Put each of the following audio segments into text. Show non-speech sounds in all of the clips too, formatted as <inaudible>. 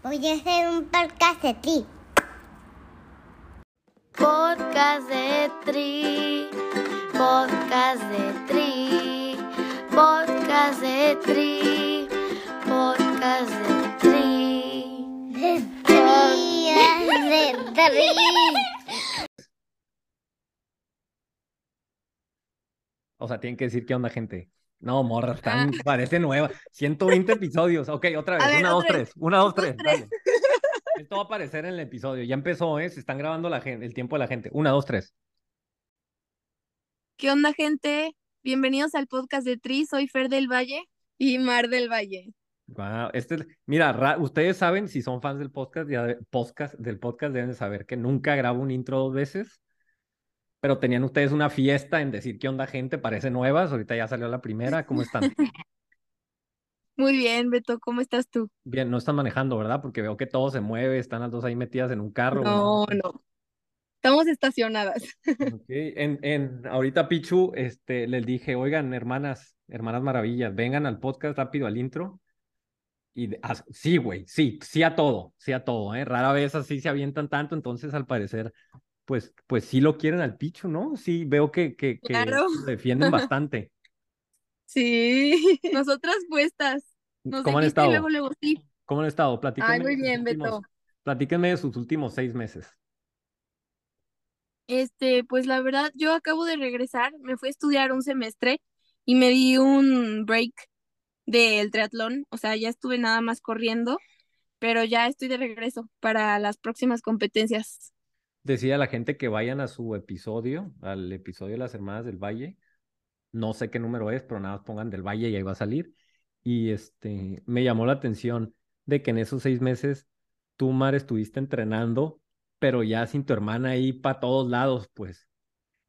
Voy a hacer un podcast de ti. Podcast de Tri, podcast de Tri, podcast de Tri, podcast de Tri. De tri, de tri. O sea, tienen que decir qué onda, gente. No, morra, están, parece nueva. 120 <laughs> episodios. Ok, otra vez. Ver, una, dos, tres. Una, dos, tres. tres. dale. <laughs> Esto va a aparecer en el episodio. Ya empezó, ¿eh? Se están grabando la gente, el tiempo de la gente. Una, dos, tres. ¿Qué onda, gente? Bienvenidos al podcast de Tri. Soy Fer del Valle y Mar del Valle. Guau, este, es- mira, ra- ustedes saben, si son fans del podcast, ya de- podcast, del podcast, deben de saber que nunca grabo un intro dos veces. Pero tenían ustedes una fiesta en decir qué onda, gente, parece nuevas. Ahorita ya salió la primera. ¿Cómo están? <laughs> Muy bien, Beto, ¿cómo estás tú? Bien, no están manejando, ¿verdad? Porque veo que todo se mueve, están las dos ahí metidas en un carro. No, no. Estamos estacionadas. <laughs> Ok, En, en, ahorita Pichu, este, les dije, oigan, hermanas, hermanas maravillas, vengan al podcast rápido al intro. Y ah, sí, güey, sí, sí a todo, sí a todo, ¿eh? Rara vez así se avientan tanto, entonces al parecer, pues, pues sí lo quieren al Pichu, ¿no? Sí, veo que, que, que Claro. lo defienden bastante. <laughs> Sí, <laughs> nosotras puestas. Nos ¿Cómo han estado? luego, luego sí. ¿Cómo han estado? Platíquenme Ay, muy bien, últimos- Beto. platíquenme de sus últimos seis meses. Este, pues la verdad, yo acabo de regresar, me fui a estudiar un semestre y me di un break del triatlón, o sea, ya estuve nada más corriendo, pero ya estoy de regreso para las próximas competencias. Decía a la gente que vayan a su episodio, al episodio de las Hermanas del Valle. No sé qué número es, pero nada más pongan del Valle y ahí va a salir. Y este, me llamó la atención de que en esos seis meses tú, Mar, estuviste entrenando, pero ya sin tu hermana ahí para todos lados, pues.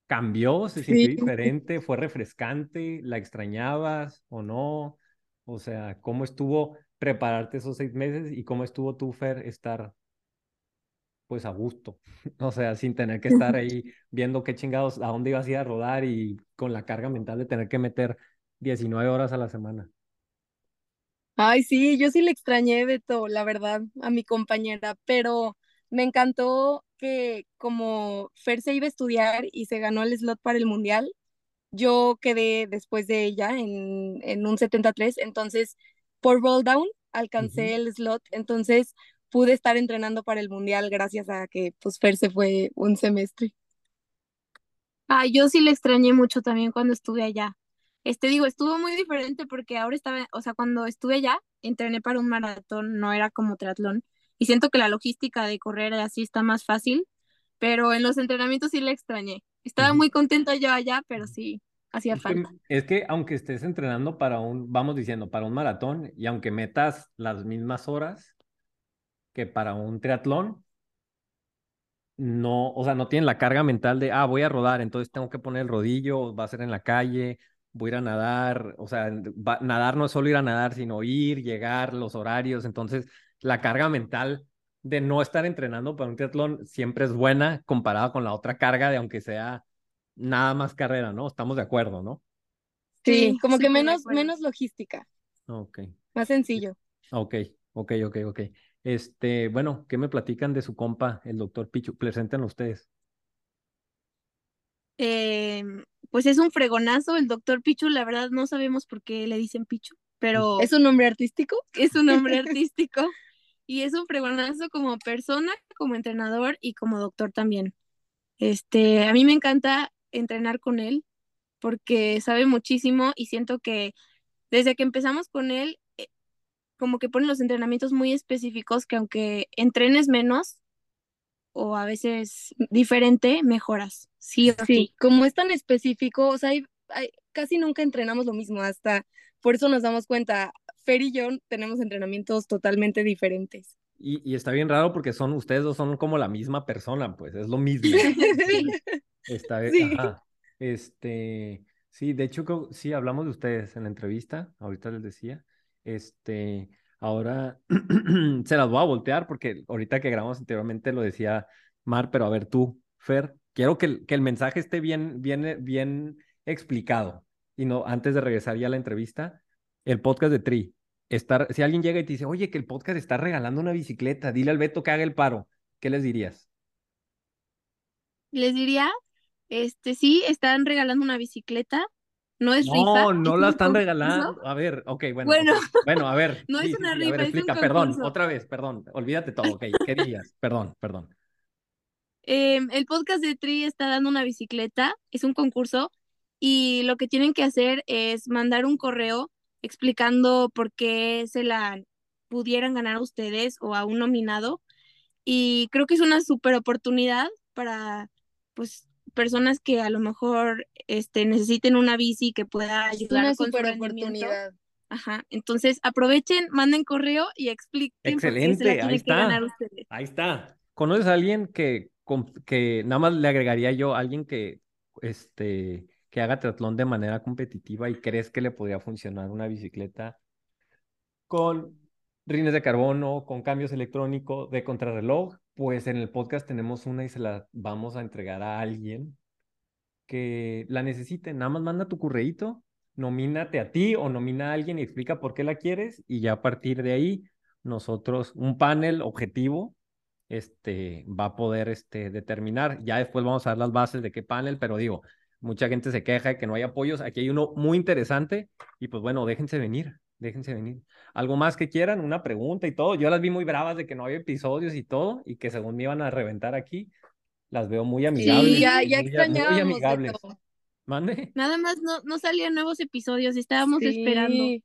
¿Cambió? ¿Se sintió Sí. diferente? ¿Fue refrescante? ¿La extrañabas o no? O sea, ¿cómo estuvo prepararte esos seis meses y cómo estuvo tú, Fer, estar pues a gusto? <laughs> O sea, sin tener que estar <laughs> ahí viendo qué chingados, a dónde ibas a ir a rodar y con la carga mental de tener que meter 19 horas a la semana. Ay, sí, yo sí le extrañé, Beto, la verdad, a mi compañera, pero me encantó que como Fer se iba a estudiar y se ganó el slot para el mundial, yo quedé después de ella en, en un 73, entonces por roll down alcancé el slot, entonces pude estar entrenando para el mundial gracias a que pues Fer se fue un semestre. Ah, yo sí le extrañé mucho también cuando estuve allá. Este digo, estuvo muy diferente porque ahora estaba, o sea, cuando estuve allá, entrené para un maratón, no era como triatlón. Y siento que la logística de correr así está más fácil, pero en los entrenamientos sí le extrañé. Estaba muy contenta yo allá, pero sí, hacía Es que, falta. es que aunque estés entrenando para un, vamos diciendo, para un maratón y aunque metas las mismas horas que para un triatlón, no, o sea, no tienen la carga mental de, ah, voy a rodar, entonces tengo que poner el rodillo, va a ser en la calle, voy a ir a nadar, o sea, va- nadar no es solo ir a nadar, sino ir, llegar, los horarios, entonces la carga mental de no estar entrenando para un triatlón siempre es buena comparada con la otra carga de aunque sea nada más carrera, ¿no? Estamos de acuerdo, ¿no? Sí, Sí, como que súper de menos, menos logística, Ok, más sencillo. ok, ok, ok, ok. Este, bueno, ¿qué me platican de su compa, el doctor Pichu? Preséntenlo ustedes. Eh, pues es un fregonazo, el doctor Pichu, la verdad no sabemos por qué le dicen Pichu, pero ¿Es un nombre artístico? es un nombre <laughs> artístico y es un fregonazo como persona, como entrenador y como doctor también. Este, a mí me encanta entrenar con él porque sabe muchísimo y siento que desde que empezamos con él, como que pone los entrenamientos muy específicos que aunque entrenes menos o a veces diferente, mejoras. Sí o sí. Sí, como es tan específico, o sea, hay- hay- casi nunca entrenamos lo mismo, hasta por eso nos damos cuenta, Fer y yo tenemos entrenamientos totalmente diferentes. Y, y está bien raro porque son, ustedes dos son como la misma persona, pues, es lo mismo. <laughs> Está bien, Sí. ajá. Este, sí, de hecho, sí, hablamos de ustedes en la entrevista, ahorita les decía. Este, ahora <clears throat> se las voy a voltear porque ahorita que grabamos anteriormente lo decía Mar, pero a ver tú, Fer, quiero que que el mensaje esté bien, bien, bien explicado. Y no, antes de regresar ya a la entrevista, el podcast de Tri, estar, si alguien llega y te dice, oye, que el podcast está regalando una bicicleta, dile al Beto que haga el paro, ¿qué les dirías? Les diría, este, sí, están regalando una bicicleta, no es rifa. No, no la están regalando. A ver, ok, bueno. Bueno. a ver. <laughs> No es sí, una sí, a rifa, ver, es un explica, perdón, otra vez, perdón, olvídate todo, ok, ¿qué dirías? <laughs> Perdón, perdón. Eh, el podcast de Tri está dando una bicicleta, es un concurso y lo que tienen que hacer es mandar un correo explicando por qué se la pudieran ganar a ustedes o a un nominado y creo que es una super oportunidad para pues personas que a lo mejor este necesiten una bici que pueda ayudar una con su super oportunidad. Ajá, entonces aprovechen, manden correo y expliquen por qué se Excelente, la ahí que está. ganar ustedes. Ahí está. ¿Conoces a alguien que, que nada más le agregaría yo, alguien que, este, que haga triatlón de manera competitiva y crees que le podría funcionar una bicicleta con rines de carbono, con cambios electrónicos de contrarreloj? Pues en el podcast tenemos una y se la vamos a entregar a alguien que la necesite. Nada más manda tu correíto, nomínate a ti o nomina a alguien y explica por qué la quieres y ya a partir de ahí nosotros, un panel objetivo, este, va a poder este, determinar. Ya después vamos a dar las bases de qué panel, pero digo, mucha gente se queja de que no hay apoyos. Aquí hay uno muy interesante y pues bueno, déjense venir, déjense venir. ¿Algo más que quieran? Una pregunta y todo. Yo las vi muy bravas de que no había episodios y todo y que según me iban a reventar aquí. Las veo muy amigables. Sí, ya, ya muy, muy extrañábamos amigables. ¿Mande? Nada más no, no salían nuevos episodios, estábamos esperando. Sí.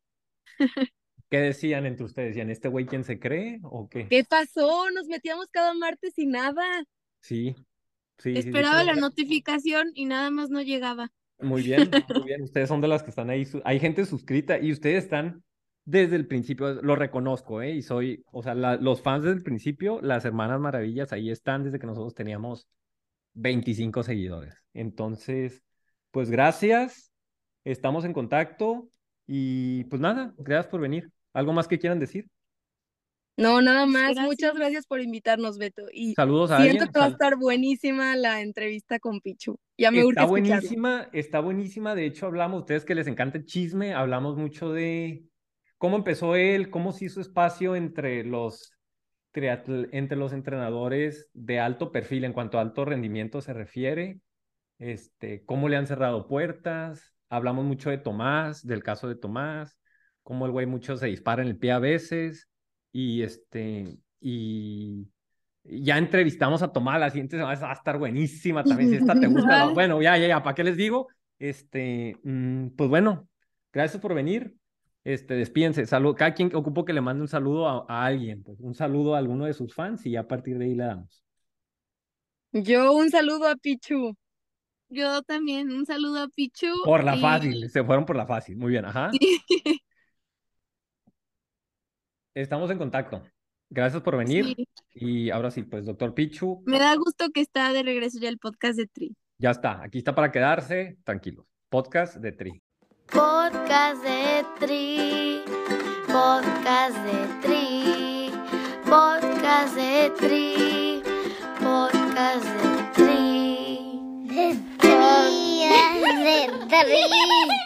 ¿Qué decían entre ustedes? ¿Decían, este güey quién se cree o qué? ¿Qué pasó? Nos metíamos cada martes y nada. Sí, sí, sí, sí, Esperaba la notificación y nada más no llegaba. Muy bien, muy bien. Ustedes son de las que están ahí. Hay gente suscrita y ustedes están desde el principio, lo reconozco, ¿eh? Y soy, o sea, los fans desde el principio, las Hermanas Maravillas, ahí están desde que nosotros teníamos 25 seguidores. Entonces, pues gracias, estamos en contacto y pues nada, gracias por venir. ¿Algo más que quieran decir? No, nada más. Gracias. Muchas gracias por invitarnos, Beto. Y Saludos a siento alguien. que va a estar buenísima la entrevista con Pichu. Ya me Está buenísima, está buenísima. De hecho, hablamos, ustedes que les encanta el chisme, hablamos mucho de cómo empezó él, cómo se hizo espacio entre los, triatl- entre los entrenadores de alto perfil en cuanto a alto rendimiento se refiere, este, cómo le han cerrado puertas. Hablamos mucho de Tomás, del caso de Tomás, cómo el güey mucho se dispara en el pie a veces y este, y ya entrevistamos a Tomás la siguiente semana, va a estar buenísima también, si esta te <laughs> gusta. Bueno, ya, ya, ya, ¿para qué les digo? Este, mm, pues bueno, gracias por venir. Este, despídense, salud, cada quien ocupo que le mande un saludo a, a alguien, pues, un saludo a alguno de sus fans y ya a partir de ahí le damos. Yo un saludo a Pichu. Yo también, un saludo a Pichu. Por la y- fácil, se fueron por la fácil, muy bien, ajá. <laughs> Sí, Estamos en contacto. Gracias por venir. sí. Y ahora sí, pues, doctor Pichu, Me da gusto que está de regreso ya el podcast de Tri. ya está, aquí está para quedarse, tranquilos. Podcast de Tri. Podcast de Tri, podcast de Tri, podcast de Tri, podcast de Tri. De tri, de tri.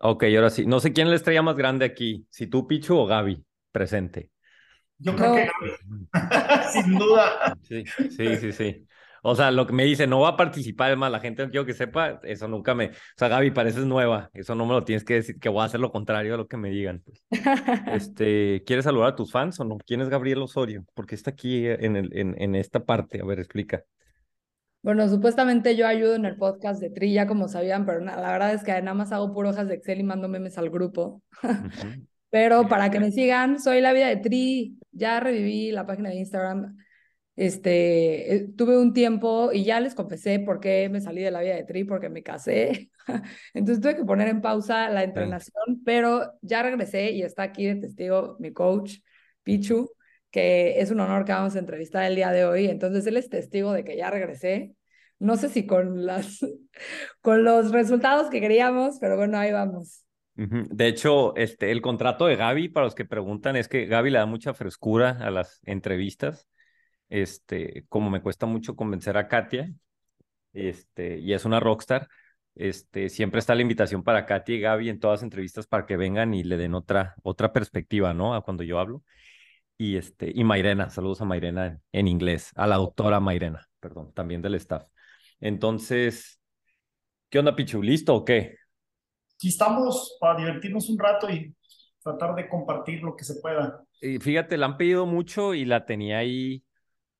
Ok, ahora sí. No sé quién es la estrella más grande aquí, si tú, Pichu o Gaby, presente. Yo creo que Gaby. <laughs> Sin duda. Sí, sí, sí, sí. O sea, lo que me dice, no va a participar, más, la gente no quiero que sepa, eso nunca me... O sea, Gaby, pareces nueva, eso no me lo tienes que decir, que voy a hacer lo contrario de lo que me digan. pues. <laughs> Este, ¿quieres saludar a tus fans o no? ¿Quién es Gabriel Osorio? Porque está aquí en, el, en, en esta parte, a ver, explica. Bueno, supuestamente yo ayudo en el podcast de Trilla, como sabían, pero la verdad es que nada más hago puro hojas de Excel y mando memes al grupo. <laughs> Pero para que me sigan, soy la vida de Tri, ya reviví la página de Instagram. Este, eh, tuve un tiempo y ya les confesé por qué me salí de la vida de Tri, porque me casé. <laughs> Entonces tuve que poner en pausa la entrenación, pero ya regresé y está aquí de testigo mi coach, Pichu, que es un honor que vamos a entrevistar el día de hoy. Entonces él es testigo de que ya regresé. No sé si con las, <laughs> con los resultados que queríamos, pero bueno, ahí vamos. De hecho, este, el contrato de Gaby, para los que preguntan, es que Gaby le da mucha frescura a las entrevistas. Este, como me cuesta mucho convencer a Katia, este, y es una rockstar, Este, siempre está la invitación para Katy y Gaby en todas las entrevistas para que vengan y le den otra, otra perspectiva, ¿no? A cuando yo hablo. Y, este, y Mairena, saludos a Mairena en, en inglés, a la doctora Mairena, perdón, también del staff. Entonces, ¿qué onda, Pichu? ¿Listo o qué? Aquí estamos para divertirnos un rato y tratar de compartir lo que se pueda. Y fíjate, la han pedido mucho y la tenía ahí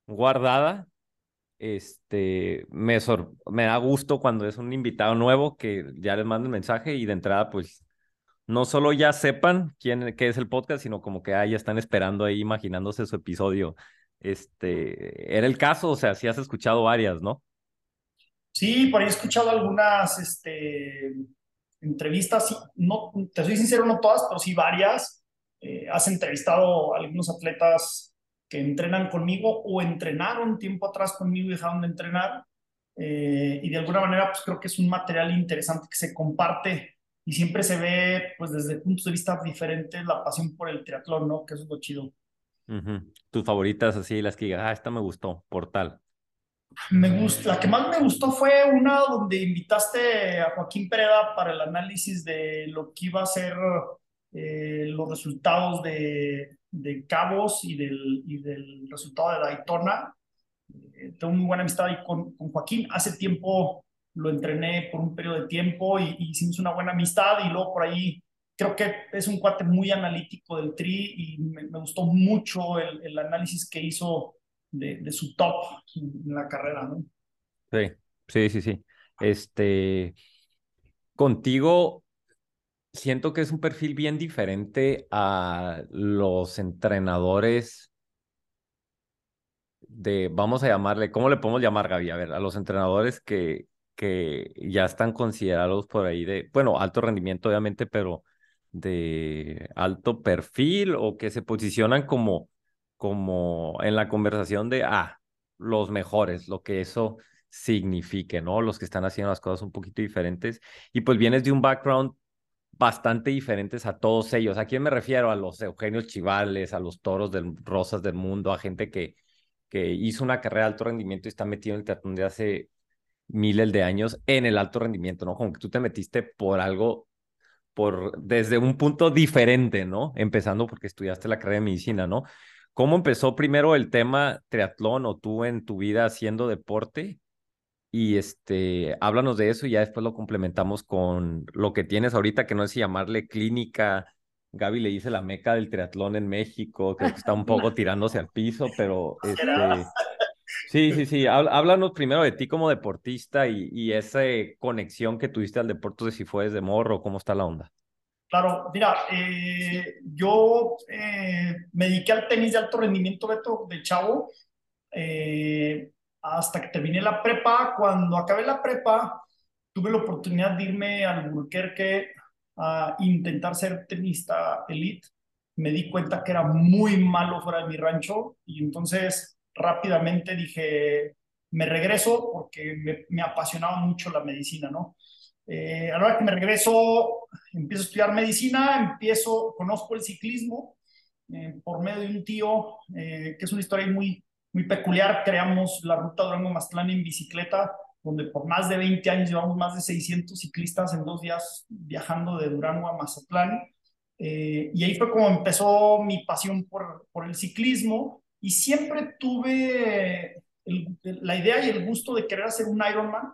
guardada. Este, me, sor- me da gusto cuando es un invitado nuevo que ya les mando un mensaje y de entrada, pues, no solo ya sepan quién, qué es el podcast, sino como que ah, ya están esperando ahí, imaginándose su episodio. Este, era el caso, o sea, sí has escuchado varias, ¿no? Sí, por ahí he escuchado algunas este, entrevistas, no, te soy sincero, no todas, pero sí varias. Eh, has entrevistado a algunos atletas que entrenan conmigo o entrenaron tiempo atrás conmigo y dejaron de entrenar. Eh, y de alguna manera, pues creo que es un material interesante que se comparte y siempre se ve, pues desde puntos de vista diferentes, la pasión por el triatlón, ¿no? Que eso es lo chido. Ujú. Tus favoritas así, las que digas, ah, esta me gustó, por tal. Me gusta, la que más me gustó fue una donde invitaste a Joaquín Pereda para el análisis de lo que iba a ser eh, los resultados de, de Cabos y del, y del resultado de Daytona. Eh, tengo muy buena amistad ahí con, con Joaquín. Hace tiempo lo entrené por un periodo de tiempo y, hicimos una buena amistad y luego por ahí creo que es un cuate muy analítico del tri y me, gustó mucho el, análisis que hizo de, de su top en la carrera, ¿no? Sí, sí, sí, sí. Este, contigo siento que es un perfil bien diferente a los entrenadores de, vamos a llamarle, ¿cómo le podemos llamar, Gaby? A ver, a los entrenadores que, que ya están considerados por ahí de, bueno, alto rendimiento, obviamente, pero de alto perfil o que se posicionan como, como en la conversación de, ah, los mejores, lo que eso signifique, ¿no? Los que están haciendo las cosas un poquito diferentes. Y pues vienes de un background bastante diferentes a todos ellos. ¿A quién me refiero? A los Eugenios Chivales, a los Toros del Rosas del Mundo, a gente que, que hizo una carrera de alto rendimiento y está metido en el triatlón de hace miles de años en el alto rendimiento, ¿no? Como que tú te metiste por algo, por desde un punto diferente, ¿no? Empezando porque estudiaste la carrera de medicina, ¿no? ¿Cómo empezó primero el tema triatlón o tú en tu vida haciendo deporte? Y este, háblanos de eso y ya después lo complementamos con lo que tienes ahorita, que no es si llamarle clínica. Gaby le dice la meca del triatlón en México, creo que está un <laughs> poco tirándose al piso, pero este, sí, sí, sí. Há- Háblanos primero de ti como deportista y, y esa conexión que tuviste al deporte, de si fue desde morro, cómo está la onda. Claro, mira, eh, yo eh, me dediqué al tenis de alto rendimiento, Beto, de chavo, eh, hasta que terminé la prepa. Cuando acabé la prepa, tuve la oportunidad de irme al Albuquerque a intentar ser tenista elite. Me di cuenta que era muy malo fuera de mi rancho y entonces rápidamente dije, me regreso porque me, apasionaba mucho la medicina, ¿no? Eh, a la hora que me regreso, empiezo a estudiar medicina, empiezo, conozco el ciclismo eh, por medio de un tío, eh, que es una historia muy, muy peculiar. Creamos la ruta Durango-Mazatlán en bicicleta, donde por más de 20 años llevamos más de 600 ciclistas en dos días viajando de Durango a Mazatlán. Eh, y ahí fue como empezó mi pasión por, por el ciclismo y siempre tuve el, la idea y el gusto de querer hacer un Ironman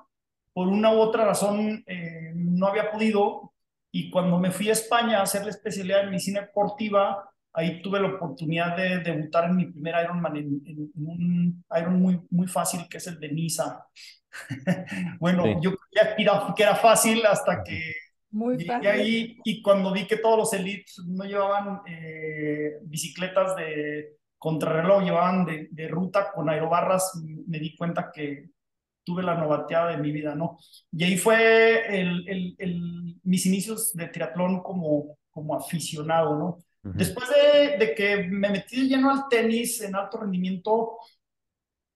por una u otra razón eh, no había podido y cuando me fui a España a hacer la especialidad en medicina deportiva, ahí tuve la oportunidad de debutar en mi primer Ironman, en, en, en un Iron muy, muy fácil que es el de Niza. <laughs> bueno, Sí. yo creía que era, que era fácil hasta que Muy llegué fácil. ahí y cuando vi que todos los elites no llevaban eh, bicicletas de contrarreloj, llevaban de, de ruta con aerobarras, me di cuenta que tuve la novateada de mi vida, ¿no? Y ahí fue el, el, el, mis inicios de triatlón como, como aficionado, ¿no? Ujú. Después de, de que me metí de lleno al tenis en alto rendimiento,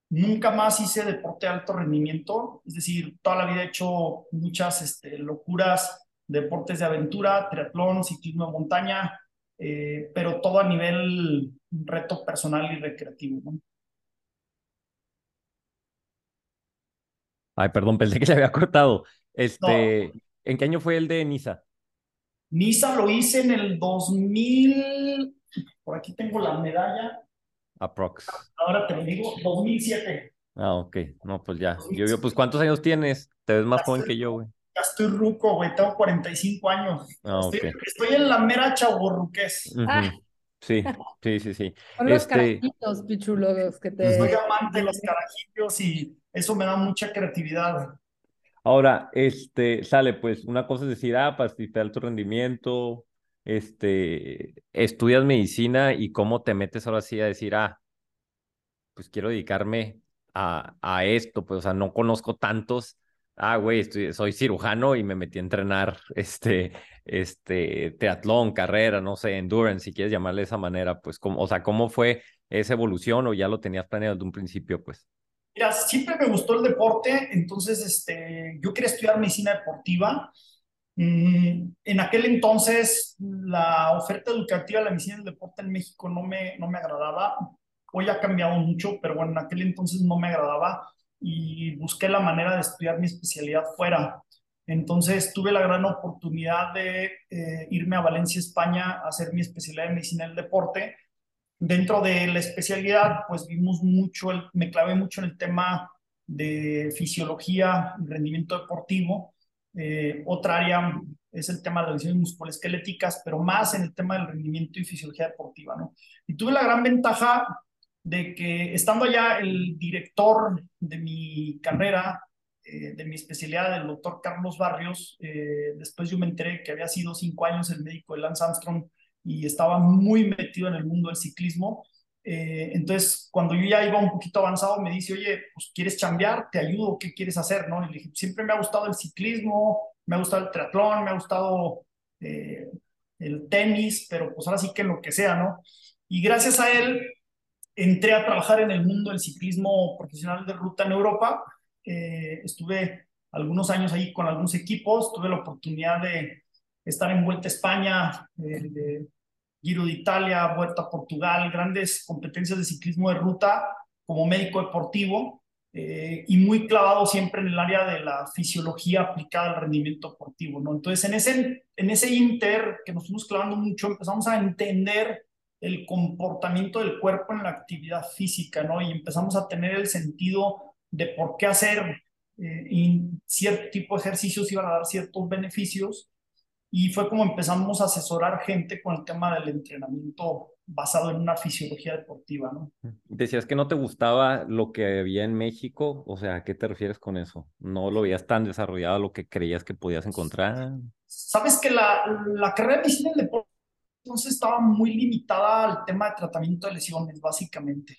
nunca más hice deporte de alto rendimiento, es decir, toda la vida he hecho muchas este, locuras, deportes de aventura, triatlón, ciclismo de montaña, eh, pero todo a nivel reto personal y recreativo, ¿no? Ay, perdón, pensé que se había cortado. Este, ¿en qué año fue el de Niza? Niza lo hice en el 2000, por aquí tengo la medalla, Aprox. ahora te lo digo, 2007. Ah, ok. No, pues ya. Yo, yo, pues, ¿cuántos años tienes? Te ves más joven que yo, güey. Ya estoy ruco, güey, tengo 45 años. Ah. Estoy, estoy en la mera chaborruqués. Ah. Ujú. Sí, sí, sí, sí. Son los Este, carajitos, los que te... Soy amante de los carajillos y eso me da mucha creatividad. Ahora, este, sale, pues, una cosa es decir, ah, para te alto rendimiento, este, estudias medicina y cómo te metes ahora sí a decir, ah, pues quiero dedicarme a, a esto, pues, o sea, no conozco tantos, ah, güey, estoy- soy cirujano y me metí a entrenar, <laughs> este, este, triatlón, carrera, no sé, endurance, si quieres llamarle de esa manera, pues, cómo, o sea, ¿cómo fue esa evolución o ya lo tenías planeado desde un principio, pues? Mira, siempre me gustó el deporte, entonces este, yo quería estudiar medicina deportiva. Mm, en aquel entonces la oferta educativa de la medicina del deporte en México no me, no me agradaba. Hoy ha cambiado mucho, pero bueno, en aquel entonces no me agradaba y busqué la manera de estudiar mi especialidad fuera. Entonces tuve la gran oportunidad de eh, irme a Valencia, España, a hacer mi especialidad en medicina del deporte dentro de la especialidad, pues vimos mucho, me clavé mucho en el tema de fisiología y rendimiento deportivo. Eh, otra área es el tema de las lesiones musculoesqueléticas, pero más en el tema del rendimiento y fisiología deportiva. Y tuve la gran ventaja de que estando allá el director de mi carrera, eh, de mi especialidad, el doctor Carlos Barrios, eh, después yo me enteré que había sido cinco años el médico de Lance Armstrong y estaba muy metido en el mundo del ciclismo. Eh, entonces, cuando yo ya iba un poquito avanzado, me dice, oye, pues quieres chambear, te ayudo, ¿qué quieres hacer? ¿no? Y le dije, siempre me ha gustado el ciclismo, me ha gustado el triatlón, me ha gustado eh, el tenis, pero pues ahora sí que lo que sea, ¿no? Y gracias a él entré a trabajar en el mundo del ciclismo profesional de ruta en Europa. Eh, estuve algunos años ahí con algunos equipos, tuve la oportunidad de estar en Vuelta a España, eh, de Giro de Italia, Vuelta a Portugal, grandes competencias de ciclismo de ruta como médico deportivo eh, y muy clavado siempre en el área de la fisiología aplicada al rendimiento deportivo, ¿no? Entonces, en ese, en ese inter que nos fuimos clavando mucho, empezamos a entender el comportamiento del cuerpo en la actividad física, ¿no? Y empezamos a tener el sentido de por qué hacer eh, cierto tipo de ejercicios iban a dar ciertos beneficios y fue como empezamos a asesorar gente con el tema del entrenamiento basado en una fisiología deportiva, ¿no? Decías que no te gustaba lo que había en México, o sea, ¿a qué te refieres con eso? ¿No lo veías tan desarrollado lo que creías que podías encontrar? Sabes que la, la carrera de medicina del deporte entonces estaba muy limitada al tema de tratamiento de lesiones, básicamente.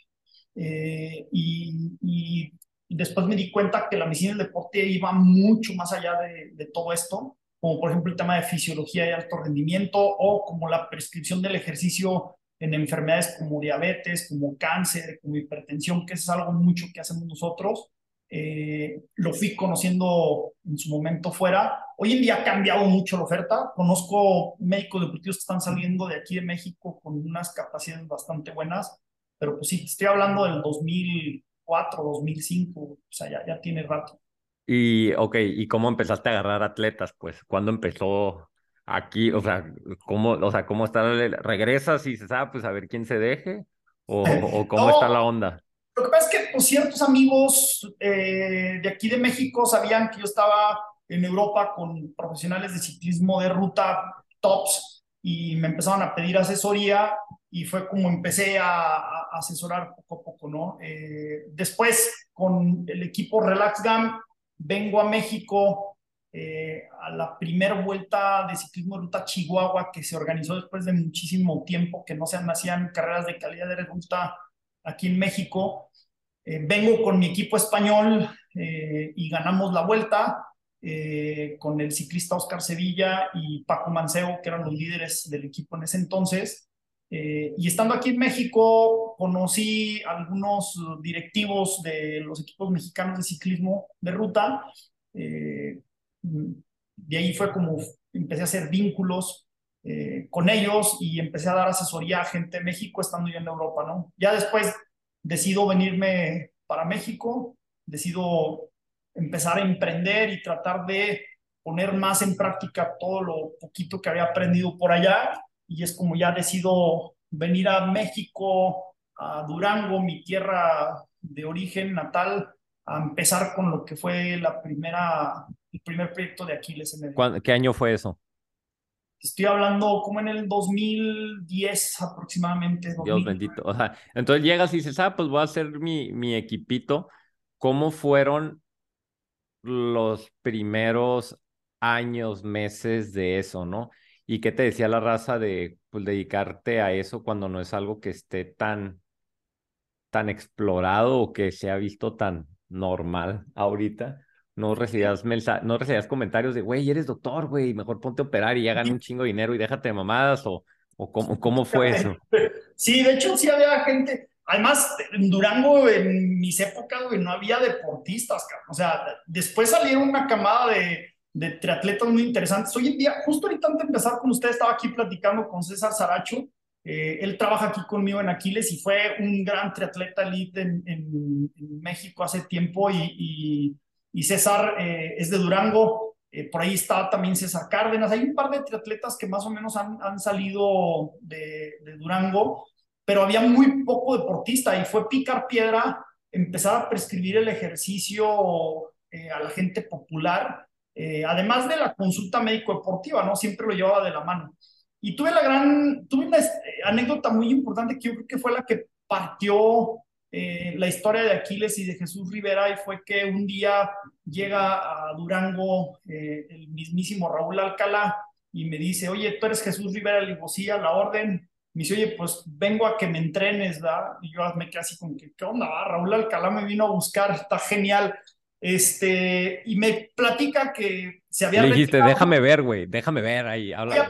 Eh, y, y, después me di cuenta que la medicina del deporte iba mucho más allá de, de todo esto como por ejemplo el tema de fisiología y alto rendimiento o como la prescripción del ejercicio en enfermedades como diabetes, como cáncer, como hipertensión, que es algo mucho que hacemos nosotros. Eh, lo fui conociendo en su momento fuera. Hoy en día ha cambiado mucho la oferta. Conozco médicos deportivos que están saliendo de aquí de México con unas capacidades bastante buenas, pero pues sí, estoy hablando del 2004, 2005, o sea, ya, ya tiene rato. Y, ok, ¿y cómo empezaste a agarrar atletas? Pues, ¿cuándo empezó aquí? O sea, ¿cómo, o sea, cómo está? ¿Regresas y dices, ah, pues a ver quién se deje? ¿O, o cómo <laughs> No. está la onda? Lo que pasa es que pues, ciertos amigos eh, de aquí de México sabían que yo estaba en Europa con profesionales de ciclismo de ruta tops y me empezaron a pedir asesoría y fue como empecé a, a asesorar poco a poco, ¿no? Eh, después, con el equipo Relax Gam, vengo a México eh, a la primera vuelta de ciclismo de ruta Chihuahua que se organizó después de muchísimo tiempo que no se hacían carreras de calidad de ruta aquí en México. Eh, vengo con mi equipo español eh, y ganamos la vuelta eh, con el ciclista Oscar Sevilla y Paco Manceo, que eran los líderes del equipo en ese entonces. Eh, y estando aquí en México, conocí algunos directivos de los equipos mexicanos de ciclismo de ruta. Eh, de ahí fue como empecé a hacer vínculos eh, con ellos y empecé a dar asesoría a gente de México estando yo en Europa, ¿no? Ya después decido venirme para México, decido empezar a emprender y tratar de poner más en práctica todo lo poquito que había aprendido por allá y es como ya decido venir a México, a Durango, mi tierra de origen natal, a empezar con lo que fue la primera, el primer proyecto de Aquiles en el... ¿Qué año fue eso? Estoy hablando como en el 2010 aproximadamente. Dios bendito. O sea, entonces llegas y dices, ah, pues voy a hacer mi, mi equipito. ¿Cómo fueron los primeros años, meses de eso, no? ¿Y qué te decía la raza de pues, dedicarte a eso cuando no es algo que esté tan, tan explorado o que se ha visto tan normal ahorita? No recibías, no recibías comentarios de, güey, eres doctor, güey, mejor ponte a operar y ya gana un <laughs> chingo de dinero y déjate de mamadas, o, o cómo, cómo fue eso. <laughs> Sí, de hecho sí había gente, además en Durango en mis épocas, güey, no había deportistas, o sea, después salieron una camada de, de triatletas muy interesantes. Hoy en día, justo ahorita antes de empezar con usted, estaba aquí platicando con César Saracho, eh, él trabaja aquí conmigo en Aquiles y fue un gran triatleta elite en, en, México hace tiempo y y César eh, es de Durango, eh, por ahí está también César Cárdenas, hay un par de triatletas que más o menos han, han salido de, Durango, pero había muy poco deportista y fue picar piedra, empezar a prescribir el ejercicio eh, a la gente popular, además de la consulta médico-deportiva, ¿no? Siempre lo llevaba de la mano. Y tuve la gran, tuve una anécdota muy importante que yo creo que fue la que partió eh, la historia de Aquiles y de Jesús Rivera y fue que un día llega a Durango eh, el mismísimo Raúl Alcalá y me dice, oye, tú eres Jesús Rivera, le digo, la orden. Me dice, oye, pues vengo a que me entrenes, ¿da? Y yo me quedé así como que, ¿qué onda? Raúl Alcalá me vino a buscar, está genial. Este, y me platica que se había... Le dijiste, déjame ver, güey, déjame ver ahí. Habla,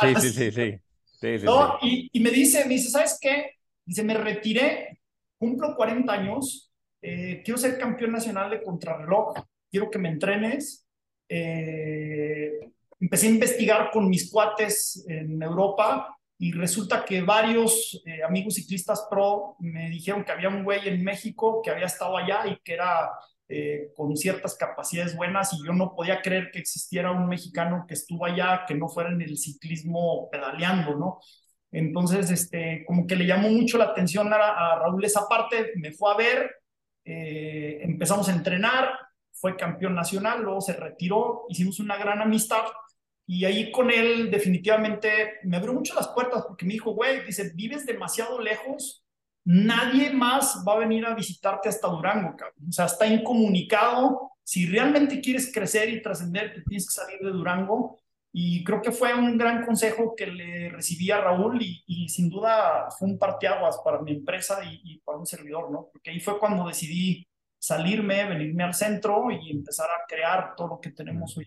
sí, sí, sí, sí. sí, ¿No? Y, y me dice, me dice, ¿sabes qué? Dice, me retiré cumplo 40 años, eh, quiero ser campeón nacional de contrarreloj, quiero que me entrenes. Eh, empecé a investigar con mis cuates en Europa y resulta que varios eh, amigos ciclistas pro me dijeron que había un güey en México que había estado allá y que era con ciertas capacidades buenas y yo no podía creer que existiera un mexicano que estuvo allá, que no fuera en el ciclismo pedaleando, ¿no? Entonces, este, como que le llamó mucho la atención a, Raúl esa parte, me fue a ver, eh, empezamos a entrenar, fue campeón nacional, luego se retiró, hicimos una gran amistad y ahí con él definitivamente me abrió mucho las puertas porque me dijo, güey, dice, vives demasiado lejos, nadie más va a venir a visitarte hasta Durango, cabrón. o sea, está incomunicado, si realmente quieres crecer y trascender, tienes que salir de Durango y creo que fue un gran consejo que le recibí a Raúl y, sin duda fue un parteaguas para mi empresa y, para un servidor, ¿no? Porque ahí fue cuando decidí salirme, venirme al centro y empezar a crear todo lo que tenemos hoy.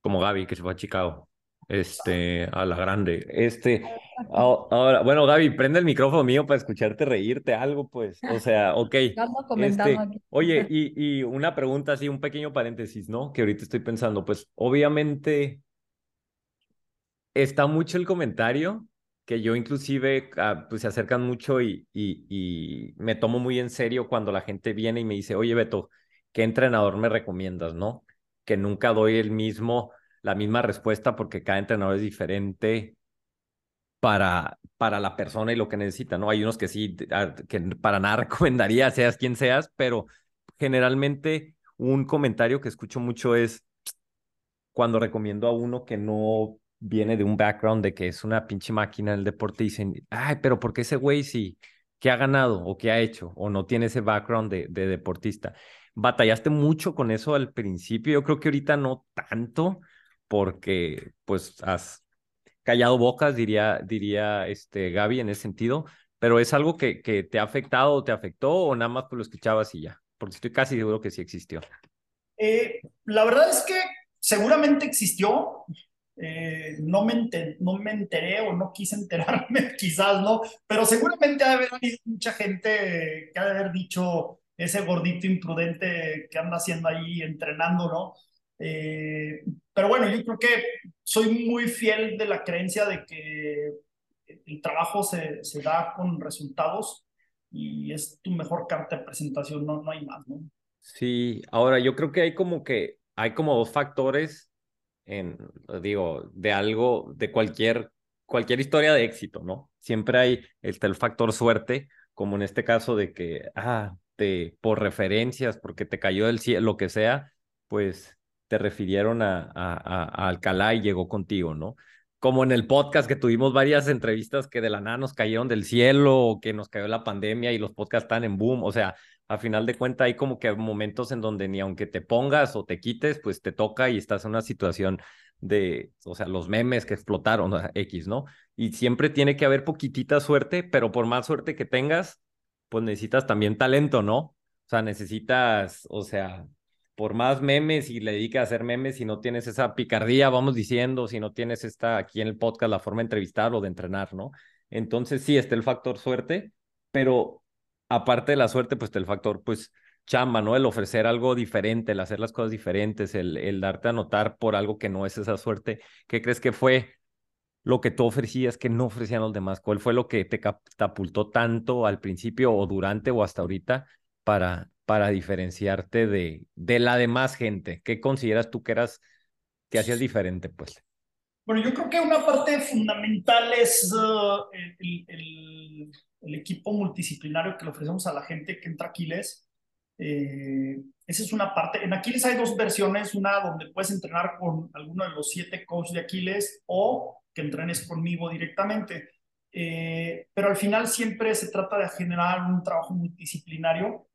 Como Gaby, que se fue a Chicago. Este, a la grande. Este, ahora, bueno, Gaby, prende el micrófono mío para escucharte reírte algo, pues. O sea, ok. <laughs> Este, oye, y, y una pregunta así, un pequeño paréntesis, ¿no? Que ahorita estoy pensando, pues, obviamente está mucho el comentario que yo inclusive, ah, pues se acercan mucho y, y, me tomo muy en serio cuando la gente viene y me dice, oye Beto, ¿qué entrenador me recomiendas? ¿No? Que nunca doy el mismo, la misma respuesta porque cada entrenador es diferente para, para la persona y lo que necesita, ¿no? Hay unos que sí, ah, que para nada <laughs> recomendaría, seas quien seas, pero generalmente un comentario que escucho mucho es cuando recomiendo a uno que no viene de un background de que es una pinche máquina en el deporte y dicen, ay, pero ¿por qué ese güey sí? ¿Qué ha ganado o qué ha hecho? O no tiene ese background de, de deportista. ¿Batallaste mucho con eso al principio? Yo creo que ahorita no tanto, porque pues has callado bocas, diría, diría este Gaby en ese sentido, pero es algo que, que te ha afectado o te afectó o nada más pues lo escuchabas y ya, porque estoy casi seguro que sí existió. Eh, la verdad es que seguramente existió, eh, no, me no me enteré o no quise enterarme, <laughs> quizás no, pero seguramente ha de haber mucha gente que ha de haber dicho ese gordito imprudente que anda haciendo ahí entrenando, ¿no? Eh, pero bueno, yo creo que soy muy fiel de la creencia de que el trabajo se, se da con resultados y es tu mejor carta de presentación, no, no hay más, ¿no? Sí, ahora yo creo que hay como que hay como dos factores en, digo, de algo, de cualquier, cualquier historia de éxito, ¿no? Siempre hay está el factor suerte, como en este caso de que, ah, te, por referencias, porque te cayó del cielo, lo que sea, pues te refirieron a, a, a Alcalá y llegó contigo, ¿no? Como en el podcast que tuvimos varias entrevistas que de la nada nos cayeron del cielo o que nos cayó la pandemia y los podcasts están en boom, o sea, a final de cuentas hay como que momentos en donde ni aunque te pongas o te quites, pues te toca y estás en una situación de, o sea, los memes que explotaron, <laughs> X, ¿no? Y siempre tiene que haber poquitita suerte, pero por más suerte que tengas, pues necesitas también talento, ¿no? O sea, necesitas, o sea, por más memes y le dedica a hacer memes, si no tienes esa picardía, vamos diciendo, si no tienes esta aquí en el podcast la forma de entrevistar o de entrenar, ¿no? Entonces sí está el factor suerte, pero aparte de la suerte, pues el factor, pues, chamba, ¿no? El ofrecer algo diferente, el hacer las cosas diferentes, el, el darte a notar por algo que no es esa suerte. ¿Qué crees que fue lo que tú ofrecías que no ofrecían los demás? ¿Cuál fue lo que te catapultó tanto al principio o durante o hasta ahorita para, para diferenciarte de, de la demás gente? ¿Qué consideras tú que eras, que hacías diferente, pues? Bueno, yo creo que una parte fundamental es uh, el, el equipo multidisciplinario que le ofrecemos a la gente que entra a Aquiles. Eh, esa es una parte. En Aquiles hay dos versiones, una donde puedes entrenar con alguno de los siete coaches de Aquiles o que entrenes conmigo directamente. Eh, pero al final siempre se trata de generar un trabajo multidisciplinario.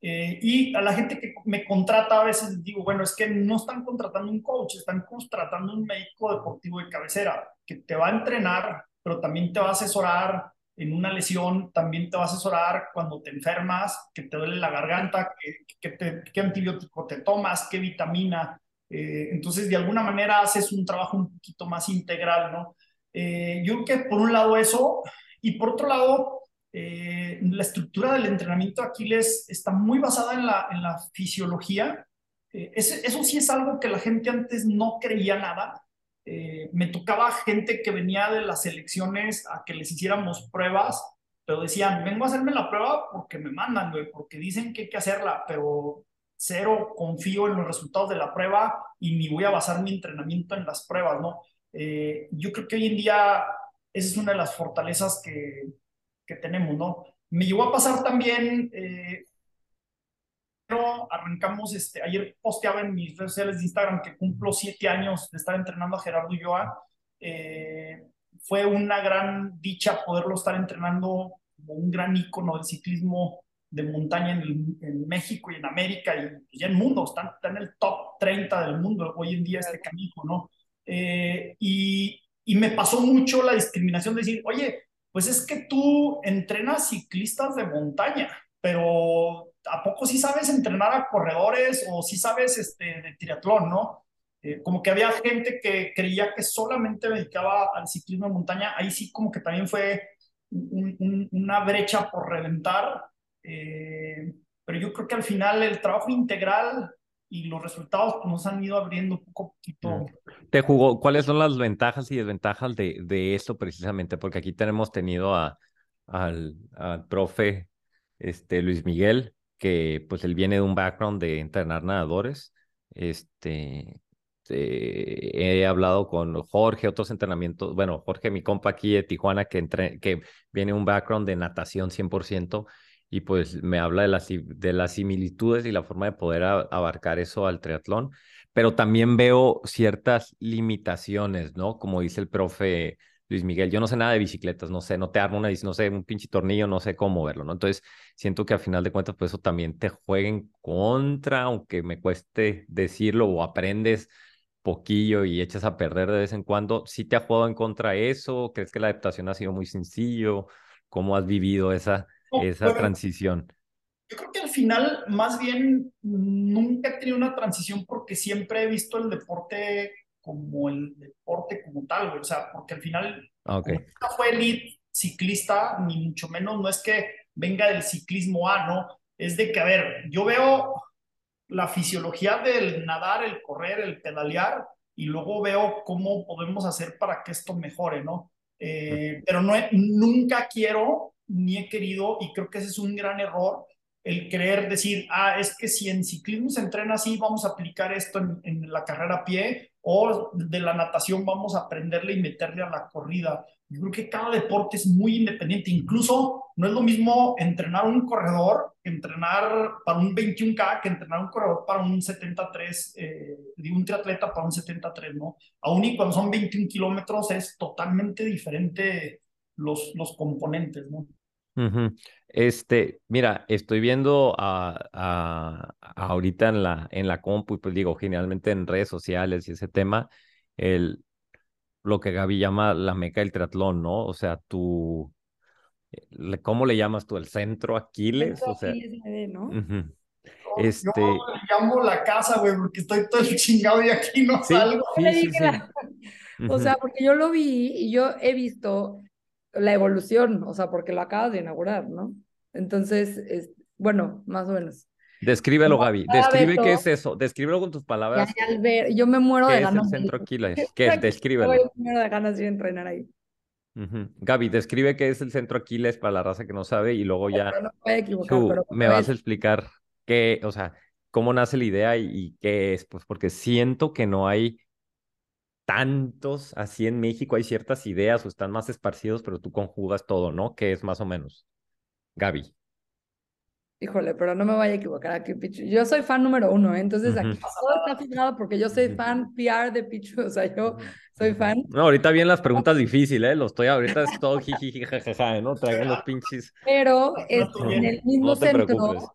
Eh, y a la gente que me contrata a veces digo, bueno, es que no están contratando un coach, están contratando un médico deportivo de cabecera que te va a entrenar, pero también te va a asesorar, en una lesión también te va a asesorar cuando te enfermas, que te duele la garganta, qué antibiótico te tomas, qué vitamina. Eh, entonces, de alguna manera haces un trabajo un poquito más integral, ¿no? Eh, yo creo que por un lado eso, y por otro lado, eh, la estructura del entrenamiento de Aquiles está muy basada en la fisiología. eso sí es algo que la gente antes no creía nada. Eh, me tocaba gente que venía de las elecciones a que les hiciéramos pruebas, pero decían, vengo a hacerme la prueba porque me mandan, porque dicen que hay que hacerla, pero cero confío en los resultados de la prueba y ni voy a basar mi entrenamiento en las pruebas, ¿no? Eh, yo creo que hoy en día esa es una de las fortalezas que, que tenemos, ¿no? Me llegó a pasar también eh, arrancamos, este, ayer posteaba en mis redes sociales de Instagram que cumplo siete años de estar entrenando a Gerardo Ulloa. Eh, fue una gran dicha poderlo estar entrenando como un gran ícono del ciclismo de montaña en, México y en América y, en el mundo, está, en el top 30 del mundo hoy en día este canijo, ¿no? Eh, y, y me pasó mucho la discriminación de decir, oye, pues es que tú entrenas ciclistas de montaña, pero ¿a poco sí sabes entrenar a corredores o sí sabes este, de triatlón, no? Eh, como que había gente que creía que solamente dedicaba al ciclismo de montaña, ahí sí como que también fue una brecha por reventar, eh, pero yo creo que al final el trabajo integral y los resultados pues, nos han ido abriendo poco a poquito. Te jugó, ¿cuáles son las ventajas y desventajas de, de esto precisamente? Porque aquí tenemos tenido a, al, al profe este, Luis Miguel, que pues él viene de un background de entrenar nadadores. Este, eh, he hablado con Jorge, otros entrenamientos, bueno, Jorge, mi compa aquí de Tijuana, que, que viene un background de natación 100% y pues me habla de las, de las similitudes y la forma de poder abarcar eso al triatlón, pero también veo ciertas limitaciones, ¿no? Como dice el profe Luis Miguel, yo no sé nada de bicicletas, no sé, no te armo una, no sé, un pinche tornillo, no sé cómo verlo, ¿no? Entonces, siento que a final de cuentas, pues eso también te juega en contra, aunque me cueste decirlo o aprendes poquillo y echas a perder de vez en cuando. ¿Sí te ha jugado en contra eso? ¿Crees que la adaptación ha sido muy sencillo? ¿Cómo has vivido esa, esa transición? Yo creo que al final, más bien, nunca he tenido una transición porque siempre he visto el deporte como el deporte como tal, güey. O sea, porque al final ah, okay. no fue elite ciclista, ni mucho menos, no es que venga del ciclismo A, ¿no? Es de que, a ver, yo veo la fisiología del nadar, el correr, el pedalear, y luego veo cómo podemos hacer para que esto mejore, ¿no? Eh, pero no nunca quiero ni he querido, y creo que ese es un gran error, el querer decir, ah, es que si en ciclismo se entrena así, vamos a aplicar esto en, la carrera a pie, o de la natación vamos a aprenderle y meterle a la corrida. Yo creo que cada deporte es muy independiente. Incluso no es lo mismo entrenar un corredor entrenar para un 21K que entrenar un corredor para un 73, eh, un triatleta para un 73, ¿no? Aún y cuando son 21 kilómetros es totalmente diferente los, los componentes, ¿no? Este, mira, estoy viendo a, a, ahorita en la, en la compu, y pues digo, generalmente en redes sociales y ese tema, el, lo que Gaby llama la meca del triatlón, ¿no? O sea, tú, ¿cómo le llamas tú? ¿El centro Aquiles? Centro o sea, Aquiles, ¿no? Este... Yo le llamo la casa, güey, porque estoy todo chingado y aquí no sí, salgo. Sí, sí, sí. O sea, porque yo lo vi y yo he visto la evolución, o sea, porque lo acabas de inaugurar, ¿no? Entonces, es, bueno, más o menos. Descríbelo, Gaby. Cada Describe qué es eso. Descríbelo con tus palabras. ya al ver, yo me muero ¿Qué de es el ganas. centro Aquiles? ¿Qué es? Descríbelo. Yo me muero de ganas de entrenar ahí. Gaby, describe qué es el centro Aquiles para la raza que no sabe y luego ya no tú pero me vas a explicar qué, o sea, cómo nace la idea y, y qué es, pues porque siento que no hay tantos así en México, hay ciertas ideas o están más esparcidos, pero tú conjugas todo, ¿no? ¿Qué es más o menos? Gaby. Híjole, pero no me vaya a equivocar aquí, Pichu. Yo soy fan número uno, ¿eh? entonces aquí Ujú. todo está fijado porque yo soy fan PR de Pichu, <laughs> o sea, yo soy fan, No, ahorita vienen las preguntas difíciles, ¿eh? Lo estoy, ahorita es todo jiji, jajaja, ¿no? Traigan los <laughs> pinches. pero es estoy en el mismo No centro, preocupes.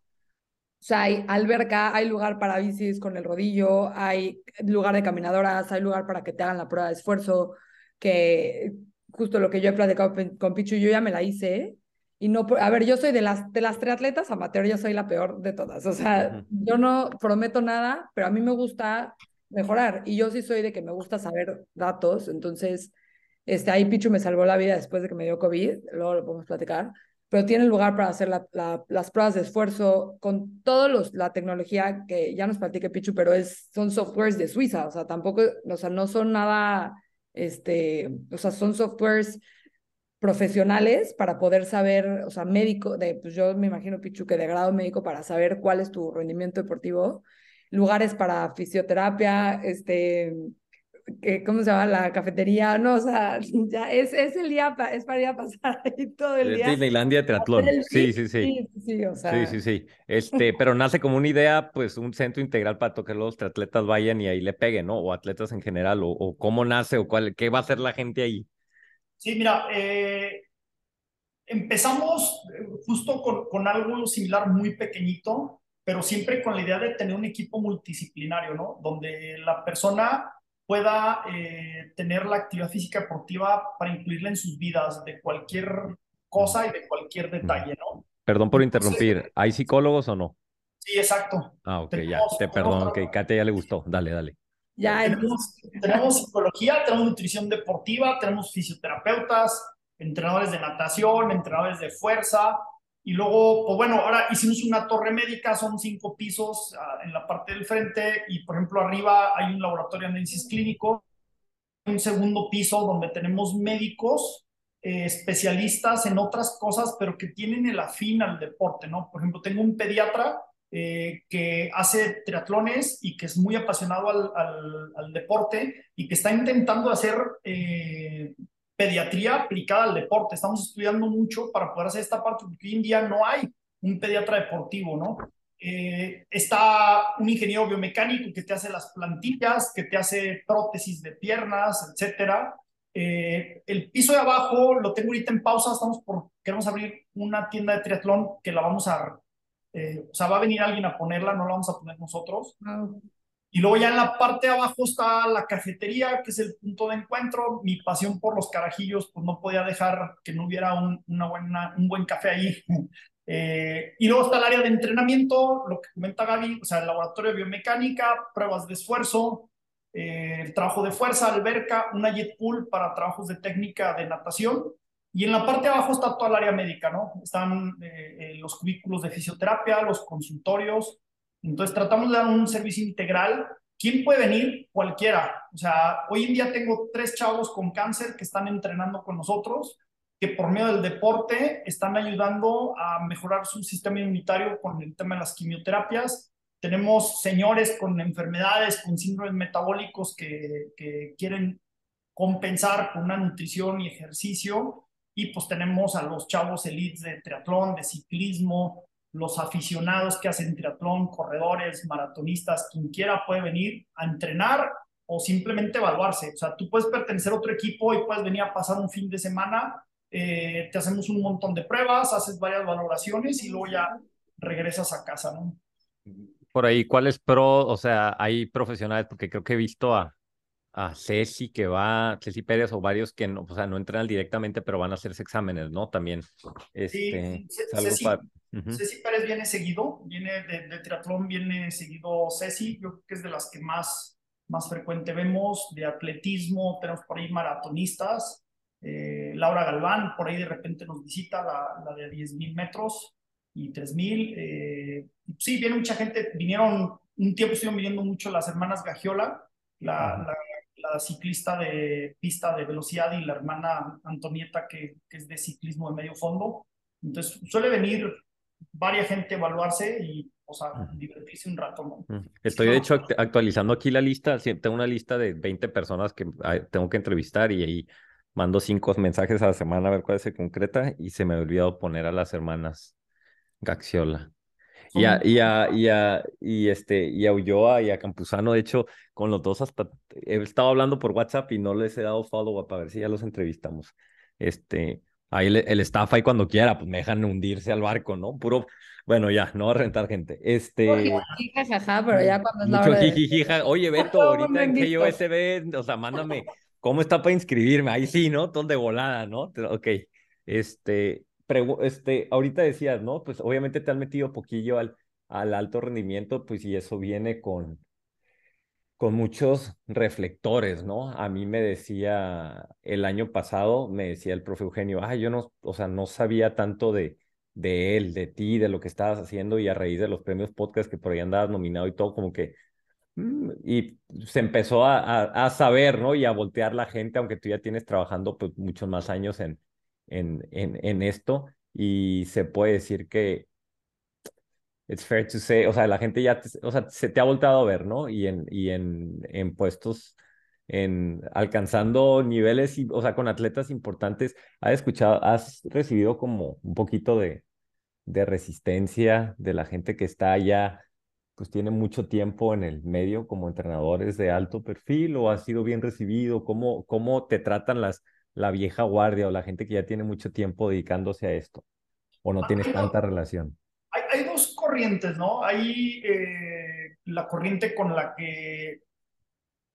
O sea, hay alberca, hay lugar para bicis con el rodillo, hay lugar de caminadoras, hay lugar para que te hagan la prueba de esfuerzo, que justo lo que yo he platicado con- Pichu, yo ya me la hice, y no, a ver, yo soy de las, de las triatletas amateur, yo soy la peor de todas, o sea, yo no prometo nada, pero a mí me gusta mejorar, y yo sí soy de que me gusta saber datos, entonces, este, ahí Pichu me salvó la vida después de que me dio COVID, luego lo podemos platicar, pero tiene lugar para hacer la- la- las pruebas de esfuerzo con los, la tecnología que ya nos platique Pichu, pero es, son softwares de Suiza, o sea, tampoco, o sea, no son nada, este, o sea, son softwares profesionales para poder saber, o sea, médico, de, pues yo me imagino, Pichu, que de grado médico para saber cuál es tu rendimiento deportivo, lugares para fisioterapia, este, que, ¿cómo se llama? La cafetería, no, o sea, <laughs> ya es, es el día, pa- es para ir a pasar <laughs> ahí todo el Es día. Disneylandia de triatlón. Sí, sí. Sí, sí, sí, o sea, Sí, sí, sí. Este, pero nace como una idea, pues un centro integral para que los atletas vayan y ahí le peguen, ¿no? O atletas en general, o, o cómo nace, o cuál, qué va a hacer la gente ahí. Sí, mira, eh, empezamos eh, justo con, con algo similar muy pequeñito, pero siempre con la idea de tener un equipo multidisciplinario, ¿no? Donde la persona pueda eh, tener la actividad física deportiva para incluirla en sus vidas de cualquier cosa y de cualquier detalle, ¿no? Perdón por Entonces- interrumpir. ¿Hay psicólogos o no? Sí, exacto. Ah, ok, ya. Tenemos- Te tenemos perdono, tra- que Katia ya le gustó. Dale, dale. ya Tenemos, tenemos psicología, tenemos nutrición deportiva, tenemos fisioterapeutas, entrenadores de natación, entrenadores de fuerza. Y luego, pues bueno, ahora hicimos una torre médica, son cinco pisos ah, en la parte del frente y por ejemplo arriba hay un laboratorio de análisis clínico, un segundo piso donde tenemos médicos eh, especialistas en otras cosas, pero que tienen el afín al deporte, ¿no? Por ejemplo, tengo un pediatra eh, que hace triatlones y que es muy apasionado al, al, al deporte y que está intentando hacer eh, pediatría aplicada al deporte. Estamos estudiando mucho para poder hacer esta parte, porque hoy en día no hay un pediatra deportivo, ¿no? Eh, está un ingeniero biomecánico que te hace las plantillas, que te hace prótesis de piernas, etcétera. Eh, el piso de abajo lo tengo ahorita en pausa, estamos por, queremos abrir una tienda de triatlón que la vamos a, eh, o sea, va a venir alguien a ponerla, no la vamos a poner nosotros. Y luego ya en la parte de abajo está la cafetería, que es el punto de encuentro. Mi pasión por los carajillos, pues no podía dejar que no hubiera un, una buena, un buen café ahí. <laughs> Eh, y luego está el área de entrenamiento, lo que comenta Gaby, o sea, el laboratorio de biomecánica, pruebas de esfuerzo, eh, el trabajo de fuerza, alberca, una jet pool para trabajos de técnica de natación. Y en la parte de abajo está toda el área médica, ¿no? Están eh, eh, los cubículos de fisioterapia, los consultorios. Entonces tratamos de dar un servicio integral. ¿Quién puede venir? Cualquiera. O sea, hoy en día tengo tres chavos con cáncer que están entrenando con nosotros, que por medio del deporte están ayudando a mejorar su sistema inmunitario con el tema de las quimioterapias. Tenemos señores con enfermedades, con síndromes metabólicos que, que quieren compensar con una nutrición y ejercicio. Y pues tenemos a los chavos elites de triatlón, de ciclismo, los aficionados que hacen triatlón, corredores, maratonistas, quien quiera puede venir a entrenar o simplemente evaluarse. O sea, tú puedes pertenecer a otro equipo y puedes venir a pasar un fin de semana, eh, te hacemos un montón de pruebas, haces varias valoraciones y luego ya regresas a casa, ¿no? Por ahí, ¿cuál es pro? O sea, hay profesionales, porque creo que he visto a, a Ceci que va, Ceci Pérez o varios que no, o sea, no entrenan directamente, pero van a hacerse exámenes, ¿no? También. Este, sí, Ceci, Ceci, Pérez viene seguido, viene de, de, triatlón, viene seguido Ceci, yo creo que es de las que más, más frecuente vemos, de atletismo, tenemos por ahí maratonistas, eh, Laura Galván, por ahí de repente nos visita, la, la de 10.000 metros y 3.000. Eh, sí, viene mucha gente, vinieron, un tiempo estuvieron viniendo mucho las hermanas Gagiola, la, la la ciclista de pista de velocidad y la hermana Antonieta, que, que, es de ciclismo de medio fondo. Entonces, suele venir varias gente a evaluarse y, o sea, divertirse un rato, ¿no? Estoy, de hecho, actualizando aquí la lista. Tengo una lista de 20 personas que tengo que entrevistar y ahí mando cinco mensajes a la semana a ver cuál se concreta y se me ha olvidado poner a las hermanas Gaxiola. Y a, y a, y a, y este, y a Ulloa y a Campuzano, de hecho, con los dos hasta he estado hablando por WhatsApp y no les he dado follow para ver si ya los entrevistamos. Este, ahí el, el staff ahí cuando quiera, pues me dejan hundirse al barco, ¿no? Puro, bueno, ya, no a rentar gente. Este. Pero ya cuando es la hora de... <laughs> Oye, Beto, ahorita en que USB, o sea, mándame, ¿cómo está para inscribirme? Ahí sí, ¿no? Todo de volada, ¿no? Ok. Este, este, ahorita decías, ¿no? Pues obviamente te han metido poquillo al, al alto rendimiento, pues y eso viene con, con muchos reflectores, ¿no? A mí me decía el año pasado, me decía el profe Eugenio, ah, yo no, o sea, no sabía tanto de, él, de ti, de lo que estabas haciendo y a raíz de los premios podcast que por ahí andabas nominado y todo, como que, mm, y se empezó a, a, saber, ¿no? Y a voltear la gente, aunque tú ya tienes trabajando pues muchos más años en, en, en esto y se puede decir que it's fair to say, o sea, la gente ya, o sea, se te ha voltado a ver, ¿no? Y en, y en, en puestos, en alcanzando niveles, o sea, con atletas importantes, ¿has escuchado, has recibido como un poquito de, de resistencia de la gente que está allá, pues tiene mucho tiempo en el medio como entrenadores de alto perfil o ha sido bien recibido? ¿Cómo, cómo te tratan las la vieja guardia o la gente que ya tiene mucho tiempo dedicándose a esto? ¿O no tienes tanta relación? Hay, dos corrientes, ¿no? Hay eh, la corriente con la que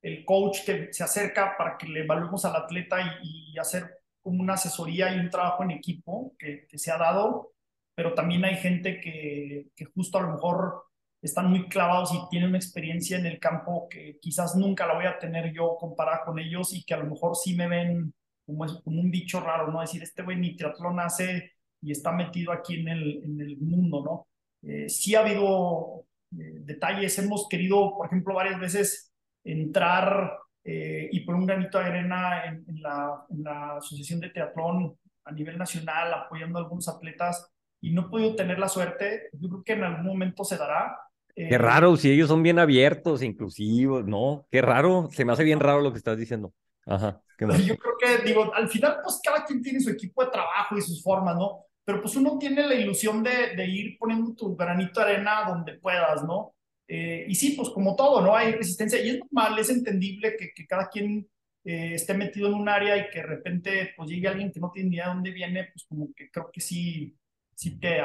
el coach te, se acerca para que le evaluemos al atleta y, y, hacer como una asesoría y un trabajo en equipo que, que se ha dado, pero también hay gente que, que justo a lo mejor están muy clavados y tienen una experiencia en el campo que quizás nunca la voy a tener yo comparada con ellos y que a lo mejor sí me ven como, es, como un bicho raro, ¿no? Decir, este güey ni triatlón hace y está metido aquí en el, en el mundo, ¿no? Eh, sí ha habido eh, detalles, hemos querido, por ejemplo, varias veces entrar eh, y poner un granito de arena en, en, la, en, la, Asociación de Triatlón a nivel nacional, apoyando a algunos atletas, y no he podido tener la suerte. Yo creo que en algún momento se dará. Qué raro, si ellos son bien abiertos, inclusivos, ¿no? Qué raro, se me hace bien raro lo que estás diciendo. Ajá. <laughs> Yo creo que, digo, al final, pues cada quien tiene su equipo de trabajo y sus formas, ¿no? Pero pues uno tiene la ilusión de, ir poniendo tu granito de arena donde puedas, ¿no? Eh, y sí, pues como todo, ¿no? Hay resistencia y es normal, es entendible que, cada quien eh, esté metido en un área y que de repente pues llegue alguien que no tiene ni idea de dónde viene, pues como que creo que sí, sí te,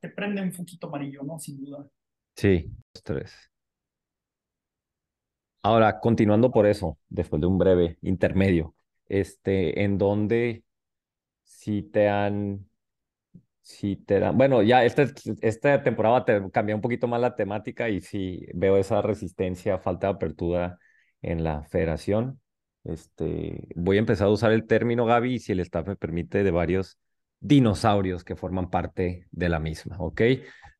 te prende un foquito amarillo, ¿no? Sin duda. Sí, tres. Ahora, continuando por eso, después de un breve intermedio, este, en donde si te han, si te dan, bueno, ya esta, esta temporada te cambia un poquito más la temática y sí veo esa resistencia, falta de apertura en la federación. Este, voy a empezar a usar el término, Gaby, si el staff me permite, de varios dinosaurios que forman parte de la misma, ¿ok?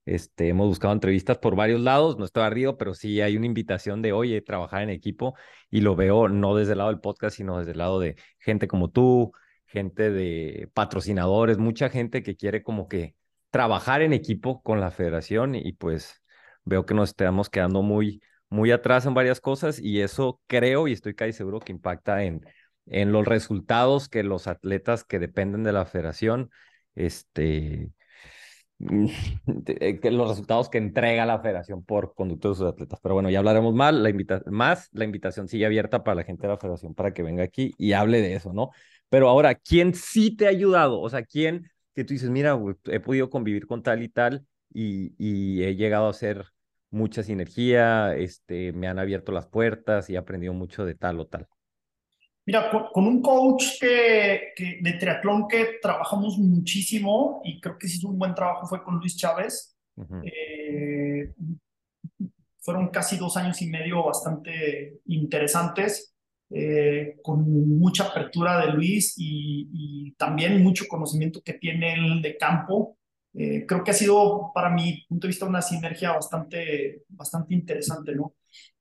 Este, hemos buscado entrevistas por varios lados, no estoy arriba, pero sí hay una invitación de, oye, trabajar en equipo y lo veo no desde el lado del podcast, sino desde el lado de gente como tú, gente de patrocinadores, mucha gente que quiere como que trabajar en equipo con la federación y pues veo que nos estamos quedando muy, muy atrás en varias cosas y eso creo y estoy casi seguro que impacta en, en los resultados que los atletas que dependen de la federación, este, <laughs> que los resultados que entrega la federación por conducto de sus atletas. Pero bueno, ya hablaremos más. La, invita más, la invitación sigue abierta para la gente de la federación para que venga aquí y hable de eso, ¿no? Pero ahora, ¿quién sí te ha ayudado? O sea, ¿quién que tú dices, mira, he podido convivir con tal y tal y, y he llegado a hacer mucha sinergia, este, me han abierto las puertas y he aprendido mucho de tal o tal. Mira, con, un coach que, que, de triatlón que trabajamos muchísimo y creo que hizo un buen trabajo fue con Luis Chávez. eh, fueron casi dos años y medio bastante interesantes, eh, con mucha apertura de Luis y, y, también mucho conocimiento que tiene él de campo. Eh, creo que ha sido, para mi punto de vista, una sinergia bastante, bastante interesante, ¿no?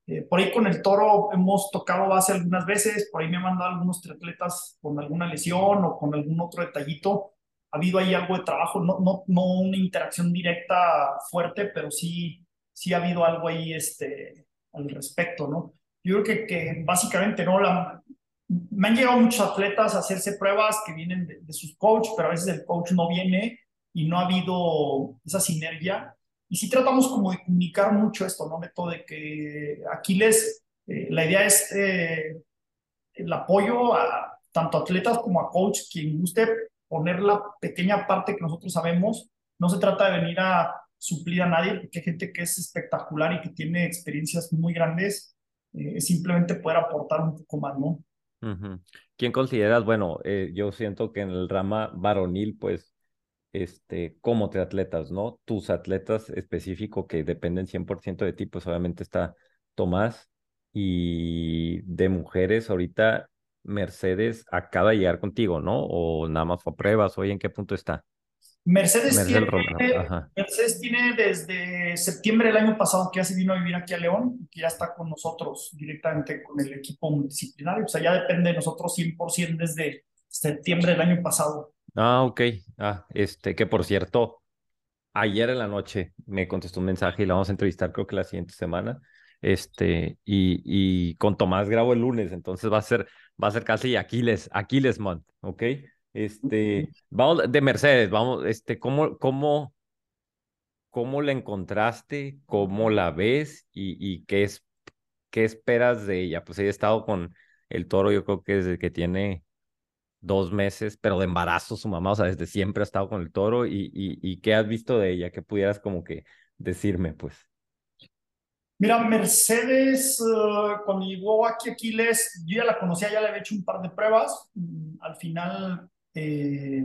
Eh, por ahí con el toro hemos tocado base algunas veces, por ahí me han mandado algunos triatletas con alguna lesión o con algún otro detallito. Ha habido ahí algo de trabajo, no, no, no una interacción directa fuerte, pero sí, sí ha habido algo ahí este, al respecto, ¿no? Yo creo que, que básicamente, ¿no? La, me han llegado muchos atletas a hacerse pruebas que vienen de, de sus coach, pero a veces el coach no viene y no ha habido esa sinergia. Y sí tratamos como de comunicar mucho esto, ¿no? Método de que Aquiles, eh, la idea es eh, el apoyo a tanto atletas como a coach, quien guste poner la pequeña parte que nosotros sabemos. No se trata de venir a suplir a nadie, porque hay gente que es espectacular y que tiene experiencias muy grandes. Eh, simplemente poder aportar un poco más, ¿no? ¿Quién consideras, bueno, eh, yo siento que en el rama varonil, pues este, como triatletas, ¿no? Tus atletas específicos que dependen 100% de ti, pues obviamente está Tomás y de mujeres ahorita Mercedes acaba de llegar contigo, ¿no? O nada más fue a pruebas, oye, ¿en qué punto está? Mercedes, Mercedes, tiene, Mercedes tiene desde septiembre del año pasado que ya se vino a vivir aquí a León, que ya está con nosotros directamente con el equipo multidisciplinario, o sea, ya depende de nosotros 100% desde septiembre del año pasado. Ah, ok. Ah, este, que por cierto, ayer en la noche me contestó un mensaje y la vamos a entrevistar creo que la siguiente semana. Este, y, y con Tomás grabo el lunes, entonces va a ser, va a ser casi Aquiles, Aquiles Month, ¿ok? Este, vamos de Mercedes, vamos, este, ¿cómo, cómo, cómo la encontraste? ¿Cómo la ves? ¿Y, y qué es, qué esperas de ella? Pues ella ha estado con el toro, yo creo que desde que tiene dos meses, pero de embarazo su mamá, o sea, desde siempre ha estado con el toro y, y, y qué has visto de ella, que pudieras como que decirme, pues. Mira, Mercedes, uh, cuando llegó aquí Aquiles, yo ya la conocía, ya le había hecho un par de pruebas. Mm, al final, eh,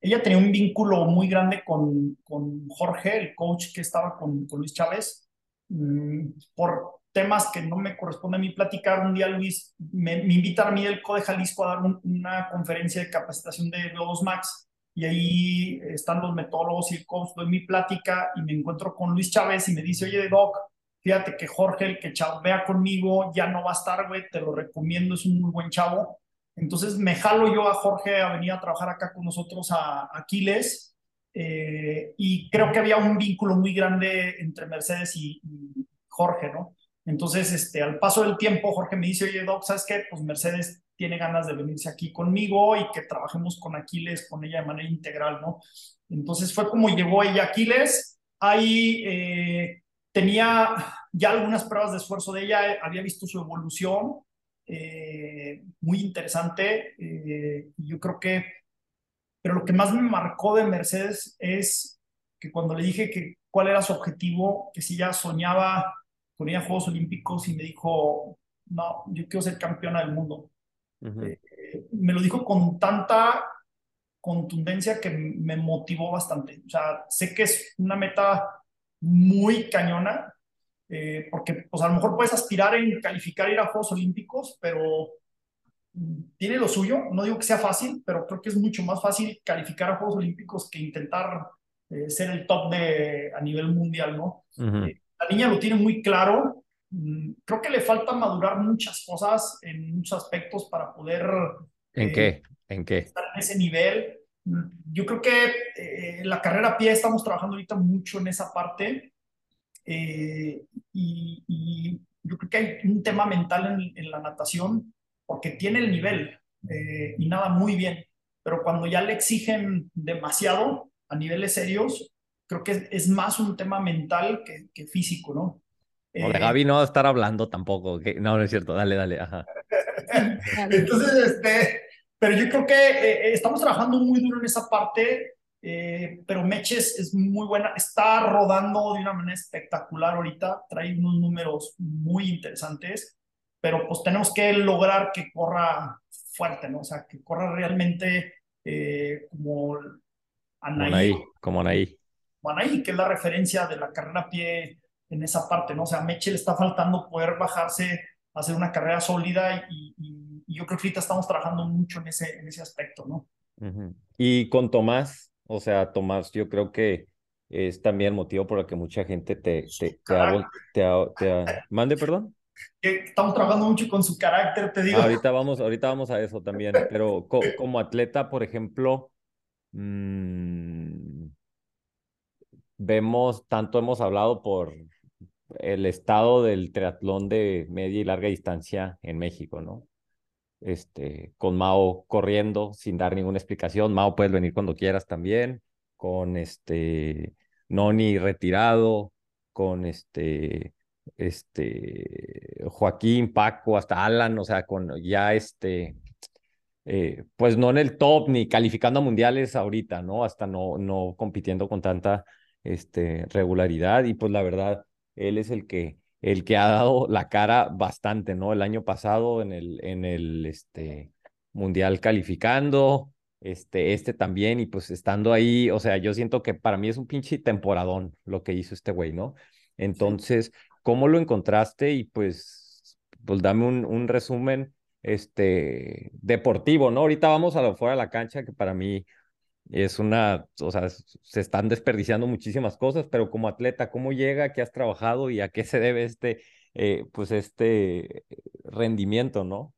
ella tenía un vínculo muy grande con, con Jorge, el coach que estaba con, con Luis Chávez. Mm, por temas que no me corresponde a mí platicar, un día Luis me, me invita a mí del CODE Jalisco a dar un, una conferencia de capacitación de Globos Max y ahí están los metólogos y el coach, doy mi plática y me encuentro con Luis Chávez y me dice, oye, Doc, fíjate que Jorge, el que vea conmigo, ya no va a estar, güey, te lo recomiendo, es un muy buen chavo. Entonces me jalo yo a Jorge a venir a trabajar acá con nosotros a Aquiles eh, y creo que había un vínculo muy grande entre Mercedes y, y Jorge, ¿no? Entonces, este, al paso del tiempo, Jorge me dice, oye, Doc, ¿sabes qué? Pues Mercedes tiene ganas de venirse aquí conmigo y que trabajemos con Aquiles, con ella de manera integral, ¿no? Entonces fue como llegó ella Aquiles. Ahí eh, tenía ya algunas pruebas de esfuerzo de ella, había visto su evolución, eh, muy interesante. Eh, yo creo que, pero lo que más me marcó de Mercedes es que cuando le dije que cuál era su objetivo, que si ya soñaba con ella Juegos Olímpicos y me dijo, no, yo quiero ser campeona del mundo. Uh -huh. eh, me lo dijo con tanta contundencia que me motivó bastante. O sea, sé que es una meta muy cañona, eh, porque pues a lo mejor puedes aspirar en calificar ir a Juegos Olímpicos, pero tiene lo suyo. No digo que sea fácil, pero creo que es mucho más fácil calificar a Juegos Olímpicos que intentar eh, ser el top de, a nivel mundial, ¿no? Uh -huh. La niña lo tiene muy claro. Mm, creo que le falta madurar muchas cosas en muchos aspectos para poder. ¿En eh, qué? ¿En qué? estar en ese nivel. Yo creo que eh, la carrera a pie estamos trabajando ahorita mucho en esa parte eh, y, y, yo creo que hay un tema mental en, en la natación porque tiene el nivel eh, y nada muy bien, pero cuando ya le exigen demasiado a niveles serios, creo que es, más un tema mental que, que físico, ¿no? O de Gaby no va a estar hablando tampoco. Que... No, no es cierto. Dale, dale. Ajá. <laughs> Entonces, este, pero yo creo que eh, estamos trabajando muy duro en esa parte, eh, pero Meches es muy buena, está rodando de una manera espectacular ahorita, trae unos números muy interesantes, pero pues tenemos que lograr que corra fuerte, ¿no? O sea, que corra realmente eh, como Anaí. Anaí. Como Anaí. Anaí, que es la referencia de la carrera a pie en esa parte, ¿no? O sea, a Meche le está faltando poder bajarse, hacer una carrera sólida y, y, y, yo creo que ahorita estamos trabajando mucho en ese, en ese aspecto, ¿no? Uh -huh. Y con Tomás, o sea, Tomás, yo creo que es también motivo por el que mucha gente te, te, te, hago, te, te, te mande, perdón. Estamos trabajando mucho con su carácter, te digo. Ahorita vamos, ahorita vamos a eso también, pero co <laughs> como atleta, por ejemplo, mmm, vemos, tanto hemos hablado por el estado del triatlón de media y larga distancia en México, ¿no? Este, con Mao corriendo sin dar ninguna explicación. Mao, puedes venir cuando quieras también. Con este Noni retirado, con este, este Joaquín, Paco, hasta Alan, o sea, con ya este, eh, pues no en el top ni calificando a mundiales ahorita, ¿no? Hasta no, no compitiendo con tanta este, regularidad. Y pues la verdad, él es el que, el que ha dado la cara bastante, ¿no? El año pasado en el, en el este, Mundial calificando, este, este también, y pues estando ahí, o sea, yo siento que para mí es un pinche temporadón lo que hizo este güey, ¿no? Entonces, ¿cómo lo encontraste? Y pues, pues dame un, un resumen este, deportivo, ¿no? Ahorita vamos a lo fuera de la cancha, que para mí es una, o sea, se están desperdiciando muchísimas cosas, pero como atleta, ¿cómo llega? ¿Qué has trabajado y a qué se debe este, eh, pues este rendimiento, no?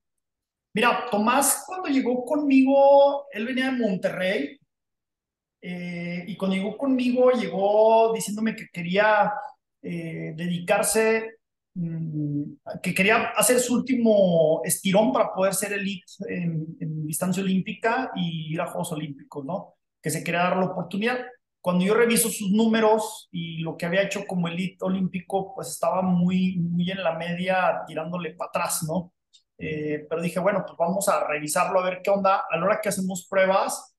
Mira, Tomás cuando llegó conmigo, él venía de Monterrey eh, y cuando llegó conmigo llegó diciéndome que quería eh, dedicarse, mmm, que quería hacer su último estirón para poder ser elite en, en distancia olímpica y ir a Juegos Olímpicos, ¿no? Que se quería dar la oportunidad. Cuando yo reviso sus números y lo que había hecho como elite olímpico, pues estaba muy, muy en la media tirándole para atrás, ¿no? Eh, pero dije, bueno, pues vamos a revisarlo a ver qué onda. A la hora que hacemos pruebas,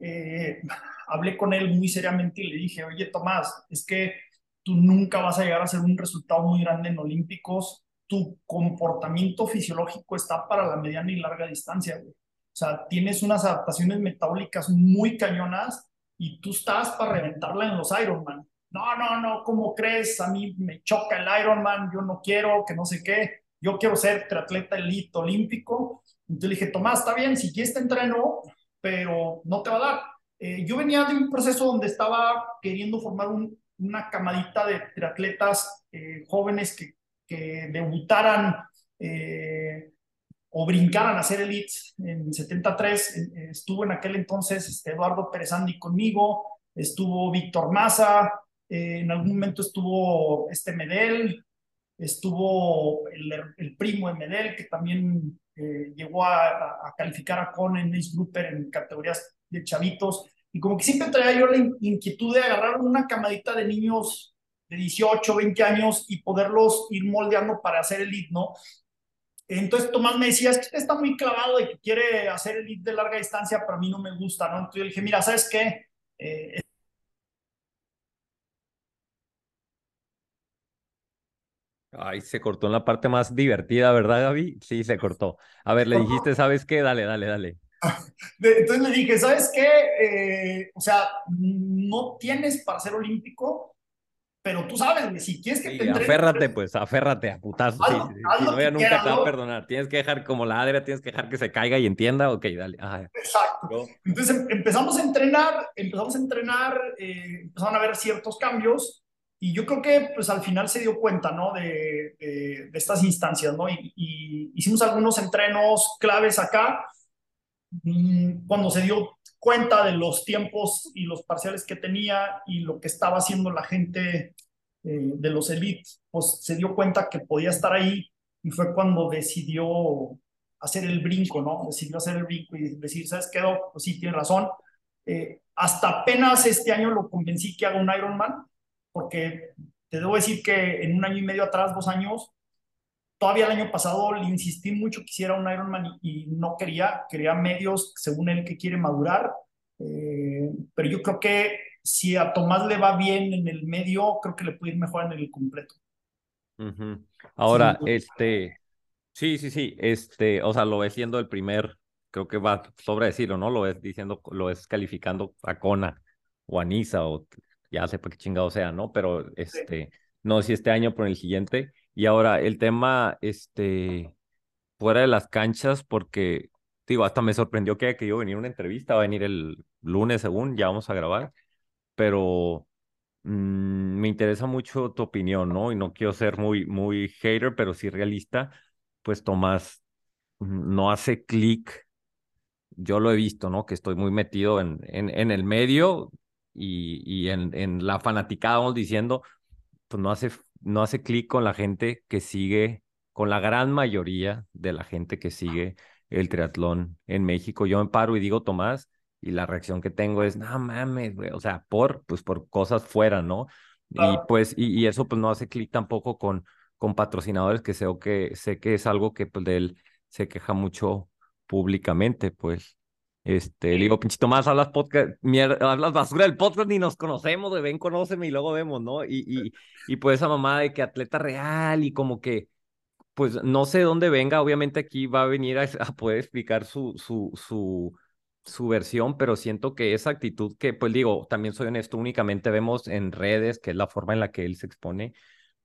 eh, <laughs> hablé con él muy seriamente y le dije, oye, Tomás, es que tú nunca vas a llegar a hacer un resultado muy grande en olímpicos. Tu comportamiento fisiológico está para la mediana y larga distancia, güey. O sea, tienes unas adaptaciones metabólicas muy cañonas y tú estás para reventarla en los Ironman. No, no, no, ¿cómo crees? A mí me choca el Ironman, yo no quiero, que no sé qué. Yo quiero ser triatleta elite olímpico. Entonces le dije, Tomás, está bien, si quieres te entreno, pero no te va a dar. Eh, yo venía de un proceso donde estaba queriendo formar un, una camadita de triatletas eh, jóvenes que, que debutaran eh, o brincaran a ser elites. En 73 estuvo en aquel entonces este, Eduardo Pérez Andy conmigo, estuvo Víctor Maza, eh, en algún momento estuvo este Medel, estuvo el, primo de Medel, que también eh, llegó a, a, calificar a Con en Ace Grouper en categorías de chavitos. Y como que siempre traía yo la inquietud de agarrar una camadita de niños de 18, 20 años y poderlos ir moldeando para hacer elite, ¿no? Entonces Tomás me decía, es que usted está muy clavado y que quiere hacer el de larga distancia, pero a mí no me gusta, ¿no? Entonces yo le dije, mira, ¿sabes qué? Eh, Ay, se cortó en la parte más divertida, ¿verdad, Gaby? Sí, se cortó. A ver, le <laughs> dijiste, ¿sabes qué? Dale, dale, dale. <laughs> Entonces le dije, ¿sabes qué? Eh, o sea, no tienes para ser olímpico, pero tú sabes, si quieres que sí, te entrene, aférrate, pues, aférrate a putazos. Sí, sí, sí. no, ella nunca quieras, te va a perdonar. Tienes que dejar como la Adria, tienes que dejar que se caiga y entienda. Ok, dale. Ajá. Exacto. ¿No? Entonces em, empezamos a entrenar, empezamos a entrenar, eh, empezaron a haber ciertos cambios y yo creo que pues al final se dio cuenta, ¿no? De, de, de estas instancias, ¿no? Y, y, hicimos algunos entrenos claves acá mm, cuando se dio cuenta de los tiempos y los parciales que tenía y lo que estaba haciendo la gente eh, de los elites, pues se dio cuenta que podía estar ahí y fue cuando decidió hacer el brinco, ¿no? Decidió hacer el brinco y decir, ¿sabes qué? Pues sí, tiene razón. Eh, hasta apenas este año lo convencí que haga un Ironman, porque te debo decir que en un año y medio atrás, dos años, todavía el año pasado le insistí mucho que hiciera un Ironman y, y no quería, quería medios según él que quiere madurar, eh, pero yo creo que si a Tomás le va bien en el medio, creo que le puede ir mejor en el completo. Ahora, este, sí, sí, sí, este, o sea, lo ves siendo el primer, creo que va sobre decirlo, ¿no? Lo ves diciendo, lo ves calificando a o a Nisa o ya sé por qué chingado sea, ¿no? Pero este, no si este año, por el siguiente. Y ahora el tema, este, fuera de las canchas, porque, digo, hasta me sorprendió que, que yo venir una entrevista, va a venir el lunes según, ya vamos a grabar, pero mm, me interesa mucho tu opinión, ¿no? Y no quiero ser muy, muy hater, pero sí realista, pues Tomás mm, no hace clic. Yo lo he visto, ¿no? Que estoy muy metido en, en, en el medio y, y en, en la fanaticada, vamos diciendo, pues no hace, no hace clic con la gente que sigue, con la gran mayoría de la gente que sigue el triatlón en México. Yo me paro y digo, Tomás, y la reacción que tengo es, no mames, güey, o sea, por, pues por cosas fuera, ¿no? Y pues, y, y, eso pues no hace clic tampoco con, con patrocinadores que sé, que sé que es algo que pues de él se queja mucho públicamente, pues. Este, le digo, pinchito más, hablas podcast, mierda, hablas basura del podcast, ni nos conocemos, de ven, conóceme y luego vemos, ¿no? Y, y, y pues esa mamá de que atleta real y como que, pues no sé dónde venga, obviamente aquí va a venir a, <laughs> a poder explicar su, su, su, su versión, pero siento que esa actitud que, pues digo, también soy honesto, únicamente vemos en redes, que es la forma en la que él se expone,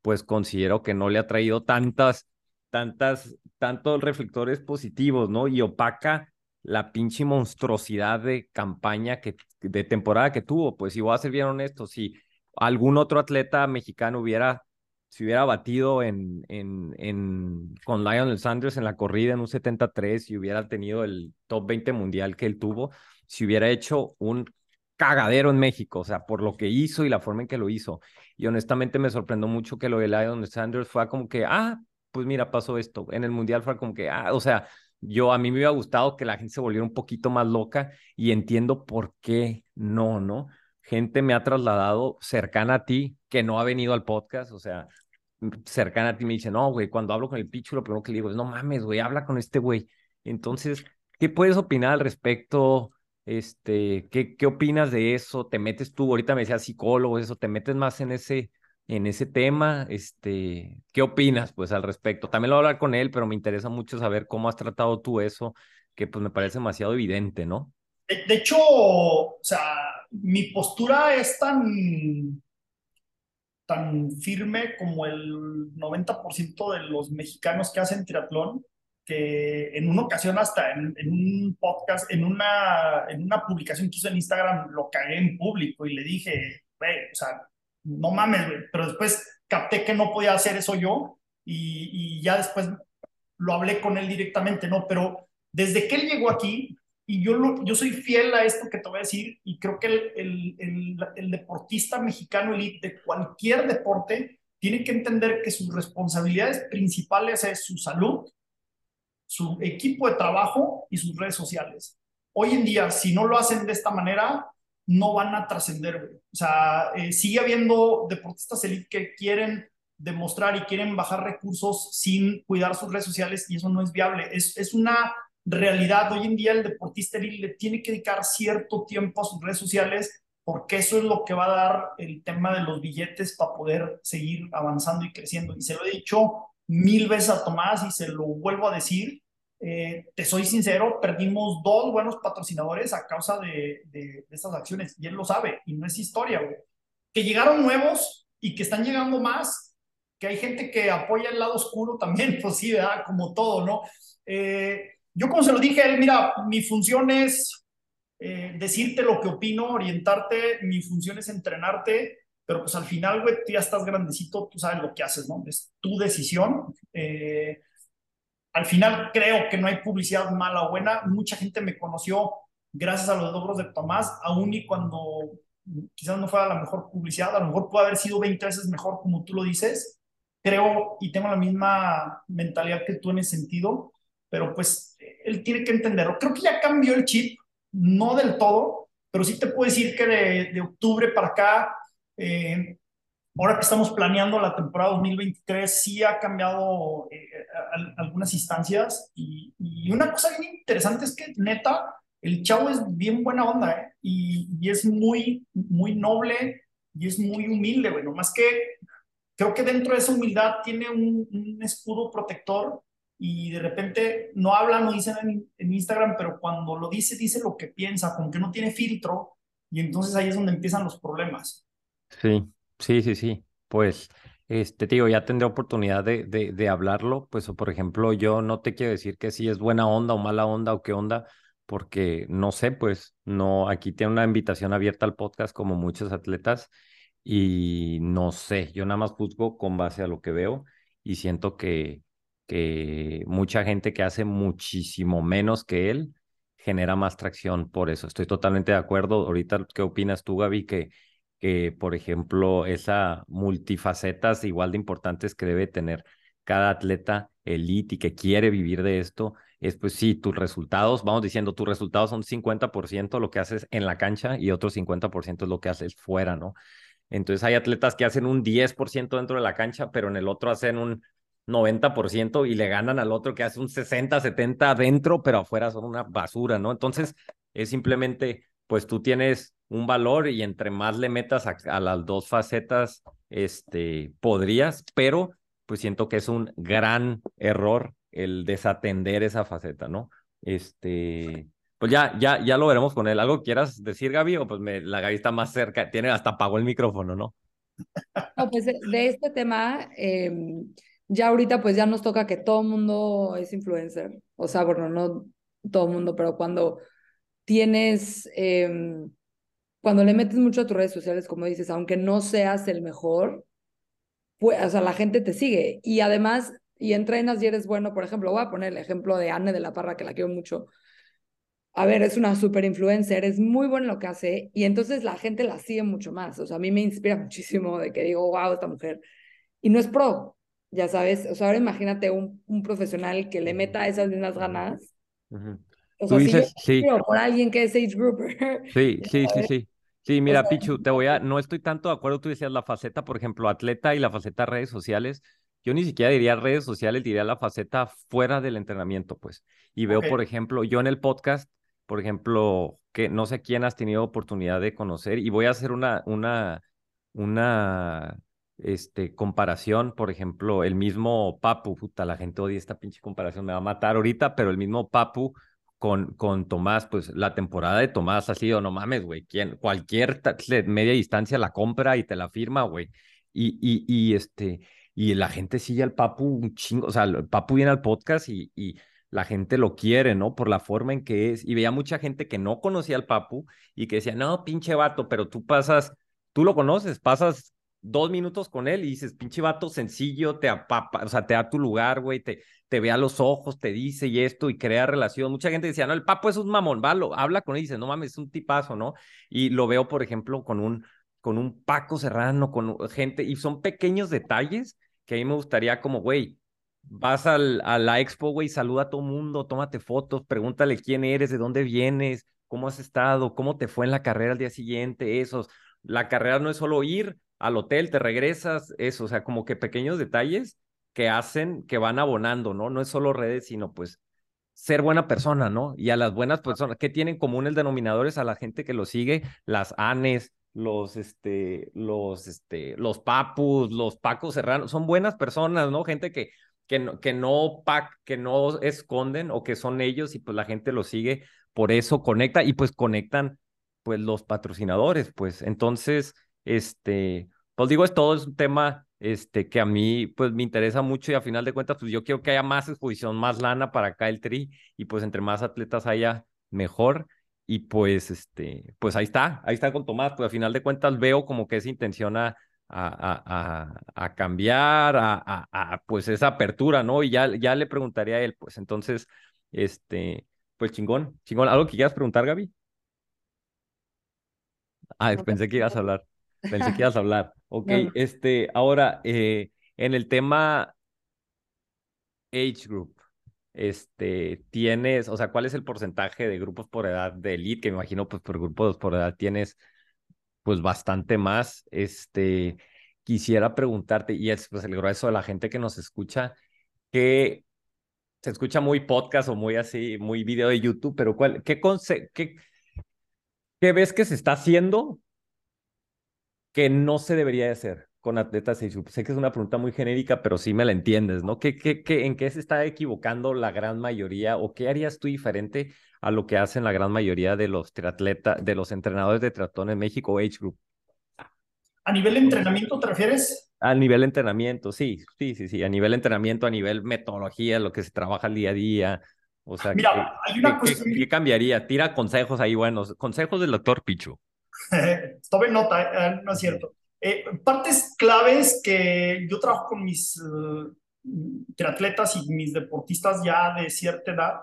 pues considero que no le ha traído tantas, tantas, tantos reflectores positivos, ¿no? Y opaca la pinche monstruosidad de campaña que, de temporada que tuvo. Pues si voy a ser bien honesto, si algún otro atleta mexicano hubiera, se hubiera batido en, en, en, con Lionel Sanders en la corrida en un 73 y hubiera tenido el top 20 mundial que él tuvo, si hubiera hecho un cagadero en México, o sea, por lo que hizo y la forma en que lo hizo. Y honestamente me sorprendió mucho que lo de Lionel Sanders fue como que, ah, pues mira, pasó esto. En el mundial fue como que, ah, o sea, yo a mí me hubiera gustado que la gente se volviera un poquito más loca y entiendo por qué no, ¿no? Gente me ha trasladado cercana a ti que no ha venido al podcast, o sea, cercana a ti me dice, no, güey, cuando hablo con el picho lo primero que le digo es, no mames, güey, habla con este güey. Entonces, ¿qué puedes opinar al respecto? Este, ¿qué, ¿qué opinas de eso? ¿Te metes tú, ahorita me decías psicólogo, eso, te metes más en ese, en ese tema. Este, ¿qué opinas pues al respecto? También lo voy a hablar con él, pero me interesa mucho saber cómo has tratado tú eso, que pues me parece demasiado evidente, ¿no? De, de hecho, o sea, mi postura es tan, tan firme como el 90% de los mexicanos que hacen triatlón, que en una ocasión hasta en, en, un podcast, en una, en una publicación que hizo en Instagram, lo cagué en público y le dije, güey, o sea, no mames, güey. Pero después capté que no podía hacer eso yo y, ya después lo hablé con él directamente, ¿no? Pero desde que él llegó aquí, y yo, yo soy fiel a esto que te voy a decir, y creo que el, el, el, el deportista mexicano elite de cualquier deporte tiene que entender que sus responsabilidades principales es su salud, su equipo de trabajo y sus redes sociales. Hoy en día, si no lo hacen de esta manera, no van a trascender. O sea, eh, sigue habiendo deportistas elite que quieren demostrar y quieren bajar recursos sin cuidar sus redes sociales y eso no es viable. Es, es una realidad. Hoy en día el deportista elite tiene que dedicar cierto tiempo a sus redes sociales porque eso es lo que va a dar el tema de los billetes para poder seguir avanzando y creciendo. Y se lo he dicho mil veces a Tomás y se lo vuelvo a decir. Eh, te soy sincero, perdimos dos buenos patrocinadores a causa de, de, estas acciones y él lo sabe y no es historia, güey. Que llegaron nuevos y que están llegando más, que hay gente que apoya el lado oscuro también, <laughs> pues sí, ¿verdad? Como todo, ¿no? Eh, yo como se lo dije a él, mira, mi función es eh, decirte lo que opino, orientarte, mi función es entrenarte, pero pues al final, güey, tú ya estás grandecito, tú sabes lo que haces, ¿no? Es tu decisión. Eh, al final creo que no hay publicidad mala o buena. Mucha gente me conoció gracias a los logros de Tomás, aún y cuando quizás no fuera la mejor publicidad, a lo mejor puede haber sido 20 veces mejor como tú lo dices. Creo y tengo la misma mentalidad que tú en ese sentido, pero pues él tiene que entenderlo. Creo que ya cambió el chip, no del todo, pero sí te puedo decir que de, de octubre para acá, eh, ahora que estamos planeando la temporada 2023, sí ha cambiado eh, algunas instancias y, y, una cosa bien interesante es que neta, el chavo es bien buena onda ¿eh? y, y, es muy, muy noble y es muy humilde, bueno, más que creo que dentro de esa humildad tiene un, un escudo protector y de repente no habla, no dice en, en, Instagram, pero cuando lo dice, dice lo que piensa, como que no tiene filtro, y entonces ahí es donde empiezan los problemas. Sí, sí, sí, sí. Pues, este, tío, ya tendré oportunidad de, de, hablarlo, pues, o por ejemplo, yo no te quiero decir que si es buena onda o mala onda o qué onda, porque no sé, pues, no, aquí tiene una invitación abierta al podcast como muchos atletas, y no sé, yo nada más juzgo con base a lo que veo, y siento que que mucha gente que hace muchísimo menos que él genera más tracción por eso. Estoy totalmente de acuerdo. Ahorita, ¿qué opinas tú, Gaby? Que, que por ejemplo, esa multifacetas igual de importantes que debe tener cada atleta elite y que quiere vivir de esto, es pues sí, tus resultados, vamos diciendo, tus resultados son 50% lo que haces en la cancha y otro 50% es lo que haces fuera, ¿no? Entonces hay atletas que hacen un 10% dentro de la cancha, pero en el otro hacen un 90% y le ganan al otro que hace un 60, 70 adentro, pero afuera son una basura, ¿no? Entonces, es simplemente, pues tú tienes un valor y entre más le metas a, las dos facetas, este, podrías, pero pues siento que es un gran error el desatender esa faceta, ¿no? Este, pues ya, ya, ya lo veremos con él. ¿Algo quieras decir, Gaby? O pues me, la Gaby está más cerca, tiene hasta apagó el micrófono, ¿no? No, pues de, este tema, eh, ya ahorita pues ya nos toca que todo mundo es influencer. O sea, bueno, no todo mundo, pero cuando tienes, eh, cuando le metes mucho a tus redes sociales, como dices, aunque no seas el mejor, pues, o sea, la gente te sigue. Y además, y entrenas y eres bueno, por ejemplo, voy a poner el ejemplo de Anne de la Parra, que la quiero mucho. A ver, es una super influencer, es muy buena en lo que hace y entonces la gente la sigue mucho más. O sea, a mí me inspira <laughs> muchísimo de que digo, wow, esta mujer. Y no es pro, ya sabes, o sea, ahora imagínate un, un profesional que le meta esas mismas ganas. Uh -huh. O sea, Tú dices, si yo sí. por alguien que es age grouper. Sí, <laughs> sí, sí, sí. Sí, mira, Pichu, te voy a, no estoy tanto de acuerdo, tú decías la faceta, por ejemplo, atleta y la faceta redes sociales. Yo ni siquiera diría redes sociales, diría la faceta fuera del entrenamiento, pues. Y veo, por ejemplo, yo en el podcast, por ejemplo, que no sé quién has tenido oportunidad de conocer, y voy a hacer una, una, una, este, comparación, por ejemplo, el mismo Papu, puta, la gente odia esta pinche comparación, me va a matar ahorita, pero el mismo Papu con, con Tomás, pues la temporada de Tomás ha sido, no mames, güey, quien, cualquier media distancia la compra y te la firma, güey. Y, y, y este, y la gente sigue al Papu un chingo, o sea, el Papu viene al podcast y, y la gente lo quiere, ¿no? Por la forma en que es. Y veía mucha gente que no conocía al Papu y que decía, no, pinche vato, pero tú pasas, tú lo conoces, pasas dos minutos con él y dices, pinche vato sencillo, te apapa, o sea, te da tu lugar, güey, te, te ve a los ojos, te dice y esto y crea relación. Mucha gente decía, no, el Papu es un mamón, va, lo, habla con él y dice, no mames, es un tipazo, ¿no? Y lo veo, por ejemplo, con un, con un Paco Serrano, con gente, y son pequeños detalles que a mí me gustaría como, güey, vas al, a la expo, güey, saluda a todo mundo, tómate fotos, pregúntale quién eres, de dónde vienes, cómo has estado, cómo te fue en la carrera al día siguiente, esos. La carrera no es solo ir al hotel, te regresas, eso, o sea, como que pequeños detalles que hacen, que van abonando, ¿no? No es solo redes, sino pues ser buena persona, ¿no? Y a las buenas personas, ¿qué tienen en común el denominador? Es a la gente que lo sigue, las ANES, los, este, los, este, los papus, los pacos serranos, son buenas personas, ¿no? Gente que, que no, que no, pac, que no esconden o que son ellos y pues la gente los sigue, por eso conecta y pues conectan pues los patrocinadores, pues entonces, este, pues digo, es todo es un tema este, que a mí pues me interesa mucho y a final de cuentas pues yo quiero que haya más exposición, más lana para acá el tri y pues entre más atletas haya mejor y pues este, pues ahí está, ahí está con Tomás, pues a final de cuentas veo como que esa intención a, a, a, cambiar, a, a, pues esa apertura, ¿no? Y ya, ya le preguntaría a él, pues entonces, este, pues chingón, chingón. ¿Algo que quieras preguntar, Gaby? Ah, pensé que ibas a hablar. Pensé que ibas a hablar. <laughs> Ok, este, ahora, eh, en el tema age group, este, tienes, o sea, ¿cuál es el porcentaje de grupos por edad de elite? Que me imagino, pues por grupos por edad tienes, pues bastante más. Este, quisiera preguntarte, y es pues el grueso de la gente que nos escucha, que se escucha muy podcast o muy así, muy video de YouTube, pero ¿cuál, qué, qué, qué ves que se está haciendo que no se debería de hacer con atletas Sé que es una pregunta muy genérica, pero sí me la entiendes, ¿no? ¿Qué, qué, qué, ¿En qué se está equivocando la gran mayoría o qué harías tú diferente a lo que hacen la gran mayoría de los triatletas, de los entrenadores de triatlón en México, Age Group? ¿A nivel de entrenamiento te refieres? A nivel de entrenamiento, sí, sí, sí, sí, a nivel de entrenamiento, a nivel metodología, lo que se trabaja el día a día. O sea, Mira, hay una cuestión... ¿qué, cambiaría? Tira consejos ahí buenos, consejos del doctor Pichu. <laughs> Tome nota, eh, no es cierto. Eh, partes claves que yo trabajo con mis uh, triatletas y mis deportistas ya de cierta edad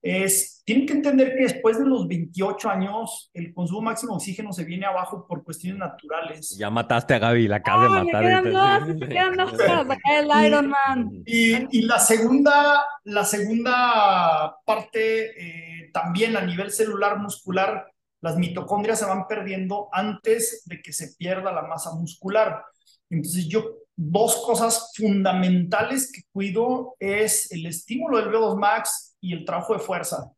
es, tienen que entender que después de los 28 años el consumo máximo de oxígeno se viene abajo por cuestiones naturales. Ya mataste a Gaby, la acabas de matar. <laughs> el Ironman. Y, y, la segunda, la segunda parte, eh, también a nivel celular muscular, las mitocondrias se van perdiendo antes de que se pierda la masa muscular. Entonces yo, dos cosas fundamentales que cuido es el estímulo del VO2 max y el trabajo de fuerza.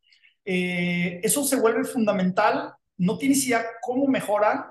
Eh, eso se vuelve fundamental, no tienes idea cómo mejoran,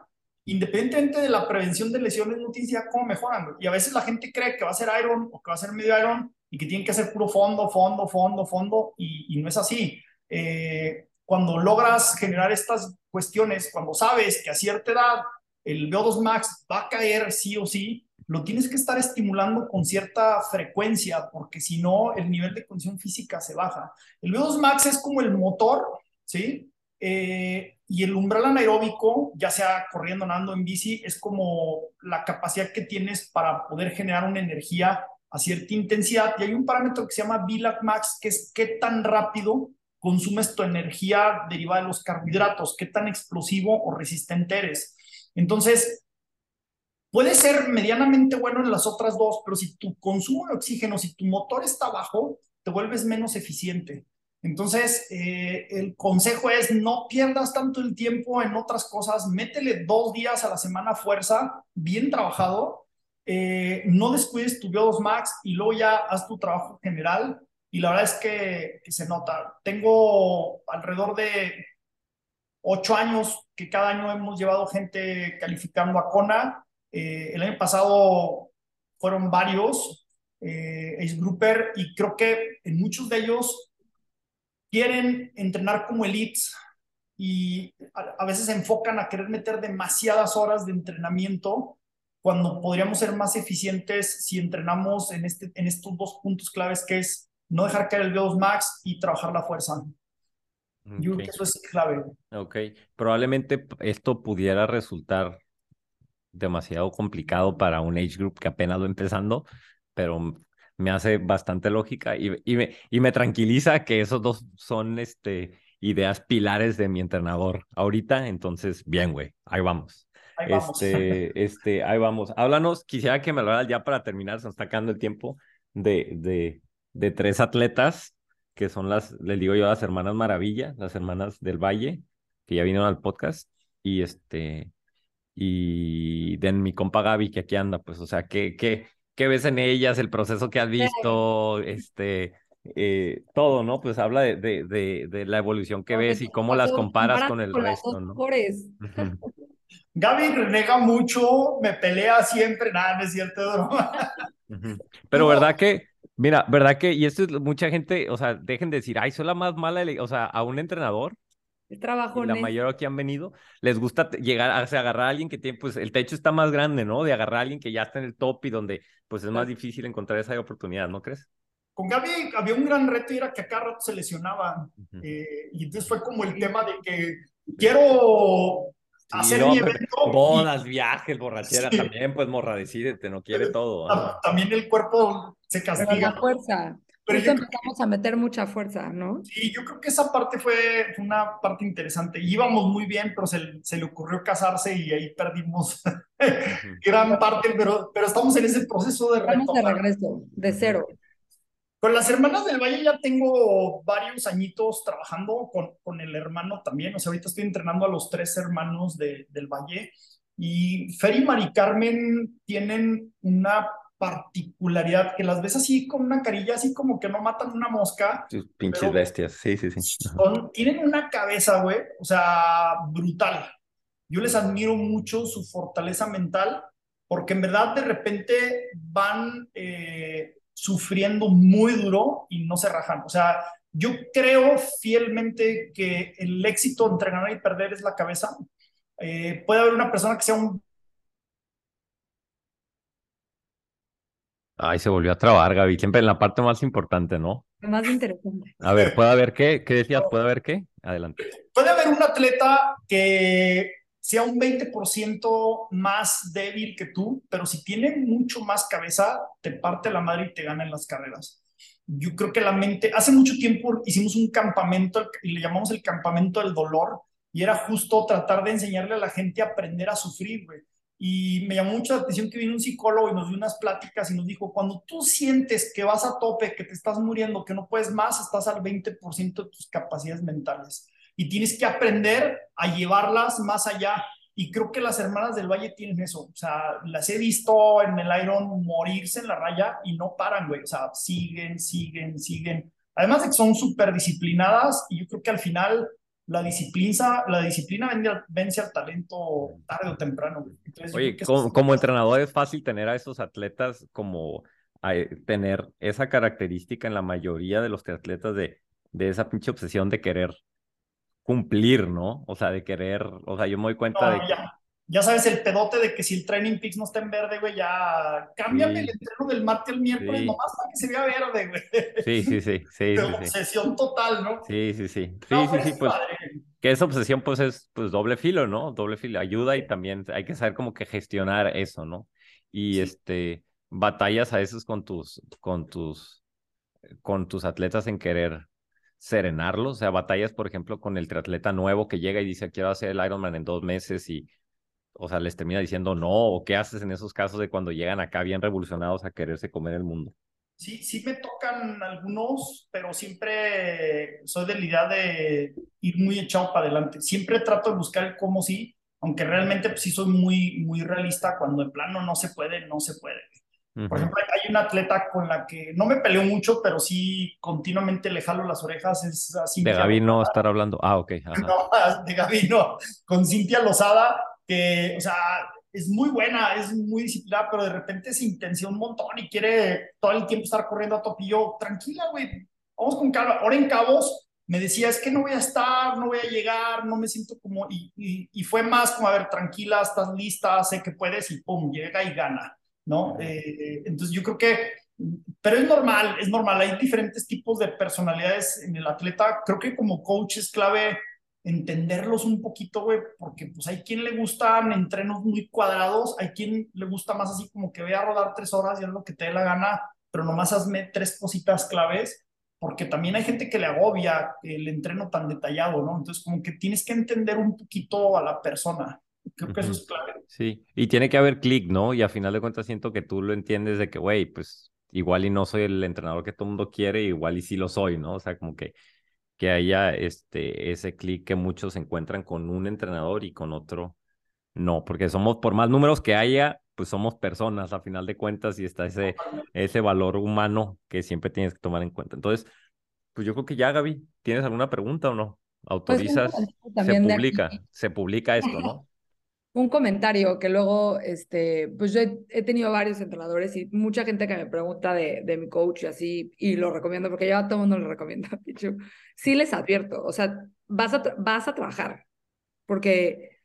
independientemente de la prevención de lesiones, no tienes idea cómo mejoran. Y a veces la gente cree que va a ser iron o que va a ser medio iron y que tienen que hacer puro fondo, fondo, fondo, fondo, y, y no es así. Eh, cuando logras generar estas cuestiones, cuando sabes que a cierta edad el VO2 max va a caer sí o sí, lo tienes que estar estimulando con cierta frecuencia, porque si no, el nivel de condición física se baja. El VO2 max es como el motor, ¿sí? Eh, y el umbral anaeróbico, ya sea corriendo, nadando en bici, es como la capacidad que tienes para poder generar una energía a cierta intensidad. Y hay un parámetro que se llama VLAC max, que es qué tan rápido consumes tu energía derivada de los carbohidratos, qué tan explosivo o resistente eres. Entonces, puede ser medianamente bueno en las otras dos, pero si tu consumo de oxígeno, si tu motor está bajo, te vuelves menos eficiente. Entonces, eh, el consejo es no pierdas tanto el tiempo en otras cosas, métele dos días a la semana fuerza, bien trabajado, eh, no descuides tu VO2 max y luego ya haz tu trabajo general y la verdad es que, se nota. Tengo alrededor de ocho años que cada año hemos llevado gente calificando a CONA. Eh, el año pasado fueron varios eh, Ace Grouper y creo que en muchos de ellos quieren entrenar como elites y a, veces se enfocan a querer meter demasiadas horas de entrenamiento cuando podríamos ser más eficientes si entrenamos en, este, en estos dos puntos claves que es no dejar caer el VO2 max y trabajar la fuerza. Yo creo que eso es clave. Ok, probablemente esto pudiera resultar demasiado complicado para un age group que apenas va empezando, pero me hace bastante lógica y, y, me, y me tranquiliza que esos dos son este, ideas pilares de mi entrenador ahorita, entonces, bien, güey, ahí vamos. Ahí vamos. Este, este, ahí vamos. Háblanos, quisiera que me lo hagas ya para terminar, se nos está acabando el tiempo de, de, de tres atletas, que son las, les digo yo, las hermanas Maravilla, las hermanas del Valle, que ya vinieron al podcast, y este, y de mi compa Gaby, que aquí anda, pues, o sea, ¿qué, qué, qué ves en ellas, el proceso que has visto, este, eh, todo, ¿no? Pues habla de, de, de, la evolución que ves y cómo las comparas con el resto, ¿no? Gaby renega mucho, me pelea siempre, nada, no es cierto, <laughs> Pero verdad que Mira, ¿verdad que? Y esto es mucha gente, o sea, dejen de decir, ay, soy la más mala, o sea, a un entrenador. El trabajo. la mayoría que han venido, les gusta llegar a agarrar a alguien que tiene, pues el techo está más grande, ¿no? De agarrar a alguien que ya está en el top y donde, pues es más difícil encontrar esa oportunidad, ¿no crees? Con Gaby había un gran reto y era que acá rato se lesionaba. Eh, y entonces fue como el tema de que quiero Sí, hacer no, mi evento. y- bodas, viajes, borrachera, Sí. también, pues morra, decídete, no quiere todo. también el cuerpo se Pero castiga. la fuerza. Pero Justo empezamos a meter mucha fuerza, ¿no? Sí, yo creo que esa parte fue, fue una parte interesante. Íbamos muy bien, pero se, se le ocurrió casarse y ahí perdimos <laughs> gran parte, pero, pero estamos en ese proceso de Estamos de regreso, de cero. Con las hermanas del Valle ya tengo varios añitos trabajando con, con el hermano también. O sea, ahorita estoy entrenando a los tres hermanos de- del Valle. Y Fer y Mari Carmen tienen una particularidad que las ves así con una carilla, así como que no matan una mosca. Pinches bestias, sí, sí, sí. Son, tienen una cabeza, güey, o sea, brutal. Yo les admiro mucho su fortaleza mental, porque en verdad de repente van eh, sufriendo muy duro y no se rajan. O sea, yo creo fielmente que el éxito entre ganar y perder es la cabeza. Eh, puede haber una persona que sea un Ay, se volvió a trabar, Gaby, siempre en la parte más importante, ¿no? Lo más interesante. A ver, ¿puede haber qué? ¿Qué decías? ¿Puede haber qué? Adelante. Puede haber un atleta que sea un 20% más débil que tú, pero si tiene mucho más cabeza, te parte la madre y te gana en las carreras. Yo creo que la mente, hace mucho tiempo hicimos un campamento y le llamamos el campamento del dolor y era justo tratar de enseñarle a la gente a aprender a sufrir, güey. Y me llamó mucho la atención que vino un psicólogo y nos dio unas pláticas y nos dijo, cuando tú sientes que vas a tope, que te estás muriendo, que no puedes más, estás al 20% de tus capacidades mentales y tienes que aprender a llevarlas más allá. Y creo que las hermanas del Valle tienen eso. O sea, las he visto en el Iron morirse en la raya y no paran, güey. O sea, siguen, siguen, siguen. Además de que son súper disciplinadas y yo creo que al final la disciplina, la disciplina vence, vence al talento tarde o temprano. Entonces, Oye, como, entrenador es fácil tener a esos atletas como a, tener esa característica en la mayoría de los atletas de, de esa pinche obsesión de querer cumplir, ¿no? O sea, de querer, o sea, yo me doy cuenta No, de que ya, ya sabes el pedote de que si el Training Peaks no está en verde, güey, ya cámbiame Sí. el entreno del martes al miércoles Sí. nomás para que se vea verde, güey. sí, sí, sí, sí, <laughs> De obsesión total, ¿no? Sí, sí, sí. Sí, No, sí, sí, es pues padre. que esa obsesión pues es pues doble filo, ¿no? Doble filo, ayuda y también hay que saber como que gestionar eso, ¿no? Y este, batallas a veces con tus, con tus, con tus atletas en querer serenarlos, o sea, batallas, por ejemplo, con el triatleta nuevo que llega y dice, quiero hacer el Ironman en dos meses y, o sea, les termina diciendo no, o qué haces en esos casos de cuando llegan acá bien revolucionados a quererse comer el mundo. Sí, sí me tocan algunos, pero siempre soy de la idea de ir muy echado para adelante. Siempre trato de buscar el cómo sí, aunque realmente pues, sí soy muy, muy realista. Cuando en plano no se puede, no se puede. Por Ujú. ejemplo, hay una atleta con la que no me peleo mucho, pero sí continuamente le jalo las orejas. Es así. De Gaby no estar hablando. Ah, ok. ajá. <laughs> No, de Gaby no. Con Cintia Lozada, que, o sea, es muy buena, es muy disciplinada, pero de repente se intensia un montón y quiere todo el tiempo estar corriendo a topillo. Tranquila, güey, vamos con calma. Ahora en Cabos me decía, es que no voy a estar, no voy a llegar, no me siento como... Y, y, y fue más como, a ver, tranquila, estás lista, sé que puedes y pum, llega y gana, ¿no? Eh, entonces yo creo que... Pero es normal, es normal. Hay diferentes tipos de personalidades en el atleta. Creo que como coach es clave entenderlos un poquito, güey, porque pues hay quien le gustan entrenos muy cuadrados, hay quien le gusta más así como que vea a rodar tres horas y es lo que te dé la gana, pero nomás hazme tres cositas claves, porque también hay gente que le agobia el entreno tan detallado, ¿no? Entonces como que tienes que entender un poquito a la persona. Creo que eso es clave. Sí, y tiene que haber clic, ¿no? Y a final de cuentas siento que tú lo entiendes de que, güey, pues igual y no soy el entrenador que todo el mundo quiere, igual y sí lo soy, ¿no? O sea, como que, que haya este, ese clic que muchos encuentran con un entrenador y con otro no, porque somos, por más números que haya, pues somos personas a final de cuentas y está ese, ese valor humano que siempre tienes que tomar en cuenta. Entonces, pues yo creo que ya, Gaby, ¿tienes alguna pregunta o no? Pues ¿Autorizas? se publica, se publica esto, ¿no? Un comentario que luego, este, pues yo he, tenido varios entrenadores y mucha gente que me pregunta de, de mi coach y así, y lo recomiendo porque yo a todo el mundo lo recomiendo, <laughs> Pichu. Sí les advierto, o sea, vas a, vas a trabajar, porque,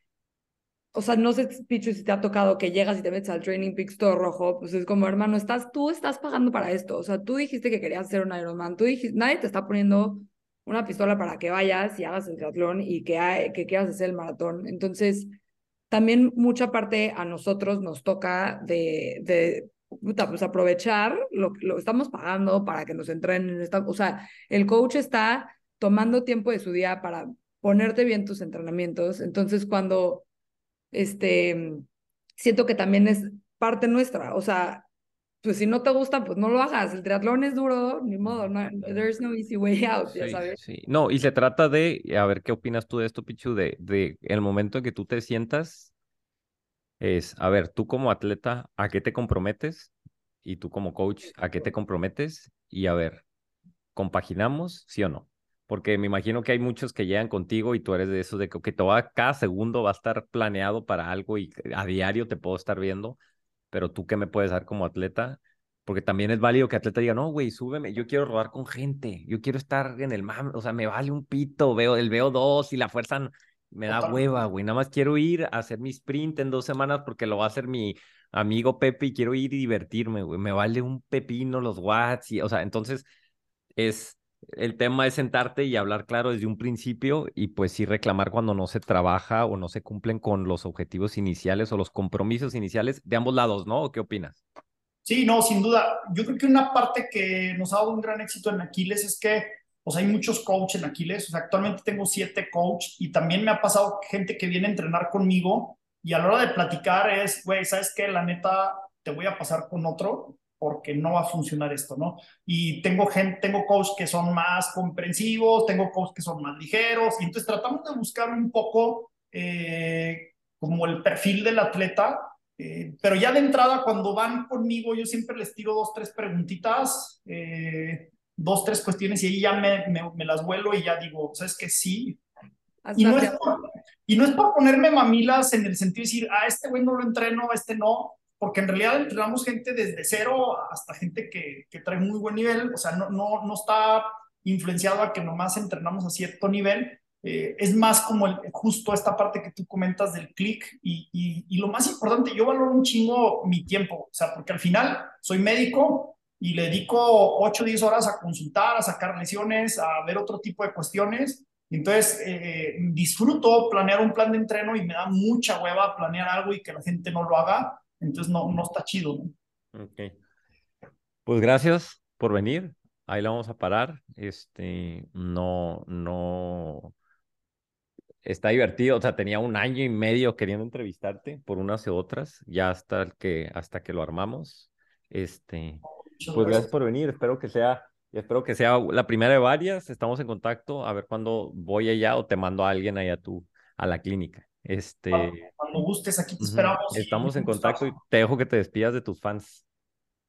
o sea, no sé, Pichu, si te ha tocado que llegas y te metes al Training Peaks todo rojo, pues es como, hermano, estás, tú estás pagando para esto, o sea, tú dijiste que querías hacer un Ironman, tú dijiste, nadie te está poniendo una pistola para que vayas y hagas el triatlón y que, hay- que quieras hacer el maratón, entonces también mucha parte a nosotros nos toca de, de pues aprovechar lo que estamos pagando para que nos entrenen. O sea, el coach está tomando tiempo de su día para ponerte bien tus entrenamientos. Entonces, cuando este, siento que también es parte nuestra, o sea, pues si no te gusta, pues no lo hagas. El triatlón es duro, ni modo, no, there's no easy way out, ya sabes. sí. No, y se trata de, a ver qué opinas tú de esto, Pichu, de, de el momento en que tú te sientas, es, a ver, tú como atleta, ¿a qué te comprometes? Y tú como coach, ¿a qué te comprometes? Y a ver, ¿compaginamos, sí o no? Porque me imagino que hay muchos que llegan contigo y tú eres de esos de que, te va- cada segundo va a estar planeado para algo y a diario te puedo estar viendo, pero tú qué me puedes dar como atleta? Porque también es válido que atleta diga, no, güey, súbeme, yo quiero rodar con gente, yo quiero estar en el mame, o sea, me vale un pito, veo el veo dos y la fuerza me da hueva, güey, nada más quiero ir a hacer mi sprint en dos semanas porque lo va a hacer mi amigo Pepe y quiero ir y divertirme, güey, me vale un pepino los watts, y, o sea, entonces es, el tema es sentarte y hablar claro desde un principio y pues sí reclamar cuando no se trabaja o no se cumplen con los objetivos iniciales o los compromisos iniciales de ambos lados, ¿no? ¿O ¿Qué opinas? Sí, no, sin duda. Yo creo que una parte que nos ha dado un gran éxito en Aquiles es que, o hay muchos coaches en Aquiles. O sea, actualmente tengo siete coaches y también me ha pasado gente que viene a entrenar conmigo y a la hora de platicar es, güey, ¿sabes qué? La neta, te voy a pasar con otro porque no va a funcionar esto, ¿no? Y tengo gente, tengo coaches que son más comprensivos, tengo coaches que son más ligeros y entonces tratamos de buscar un poco eh, como el perfil del atleta eh, pero ya de entrada, cuando van conmigo, yo siempre les tiro dos, tres preguntitas, eh, dos, tres cuestiones y ahí ya me, me, me, las vuelo y ya digo, ¿sabes qué? Sí. Y no, es por, y no es por ponerme mamilas en el sentido de decir, ah, este güey no lo entreno, a este no, porque en realidad entrenamos gente desde cero hasta gente que, que trae muy buen nivel, o sea, no, no, no está influenciado a que nomás entrenamos a cierto nivel, eh, es más como el, justo esta parte que tú comentas del clic y, y, y, lo más importante, yo valoro un chingo mi tiempo, o sea, porque al final soy médico y le dedico 8 o 10 horas a consultar, a sacar lesiones, a ver otro tipo de cuestiones. Entonces, eh, disfruto planear un plan de entreno y me da mucha hueva planear algo y que la gente no lo haga. Entonces, no, no está chido. ¿no? Ok. Pues gracias por venir. Ahí la vamos a parar. Este, no, no, está divertido. O sea, tenía un año y medio queriendo entrevistarte por unas y otras, ya hasta que, hasta que lo armamos. Este, Muchas pues gracias por venir. Espero que sea, espero que sea la primera de varias. Estamos en contacto. A ver cuándo voy allá o te mando a alguien allá tú a la clínica. Este, Cuando, cuando gustes, aquí te esperamos. y Estamos en contacto y te dejo que te despidas de tus fans.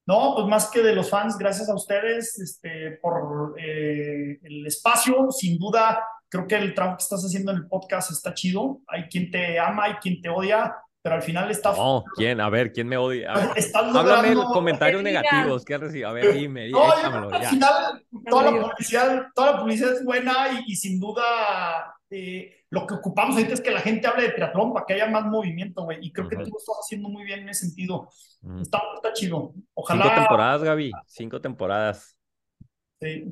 No, pues más que de los fans, gracias a ustedes este, por eh, el espacio. Sin duda, creo que el trabajo que estás haciendo en el podcast está chido. Hay quien te ama, hay quien te odia, pero al final está. No, ¿quién? A ver, ¿quién me odia? A ver, estás háblame logrando- comentarios negativos que has recibido. A ver, dime, di- No, échamelo, al ya. final toda la publicidad, toda la publicidad es buena y, y sin duda eh, lo que ocupamos ahorita es que la gente hable de triatlón para que haya más movimiento, güey. Y creo que tú lo estás haciendo muy bien en ese sentido. Mm. Está, está chido. Cinco Ojalá, temporadas, Gaby. Cinco temporadas. eh,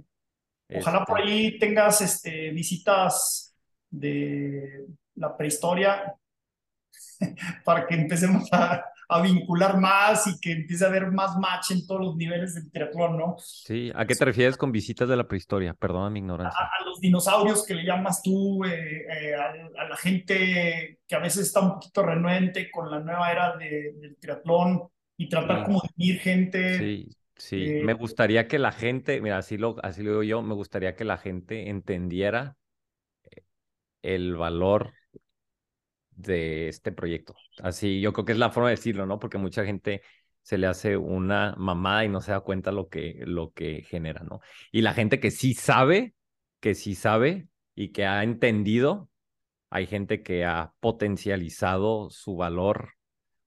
ojalá por Este, ahí tengas este, visitas de la prehistoria <laughs> para que empecemos a, a vincular más y que empiece a haber más match en todos los niveles del triatlón, ¿no? Sí, ¿a qué te refieres con visitas de la prehistoria? Perdona mi ignorancia. a, a los dinosaurios que le llamas tú, eh, eh, a, a la gente que a veces está un poquito renuente con la nueva era de- del triatlón y tratar Sí. como de unir gente. Sí, sí. eh, Me gustaría que la gente, mira, así lo, así lo digo yo, me gustaría que la gente entendiera el valor de este proyecto. Así, yo creo que es la forma de decirlo, ¿no? Porque mucha gente se le hace una mamada y no se da cuenta lo que, lo que genera, ¿no? Y la gente que sí sabe, que sí sabe y que ha entendido, hay gente que ha potencializado su valor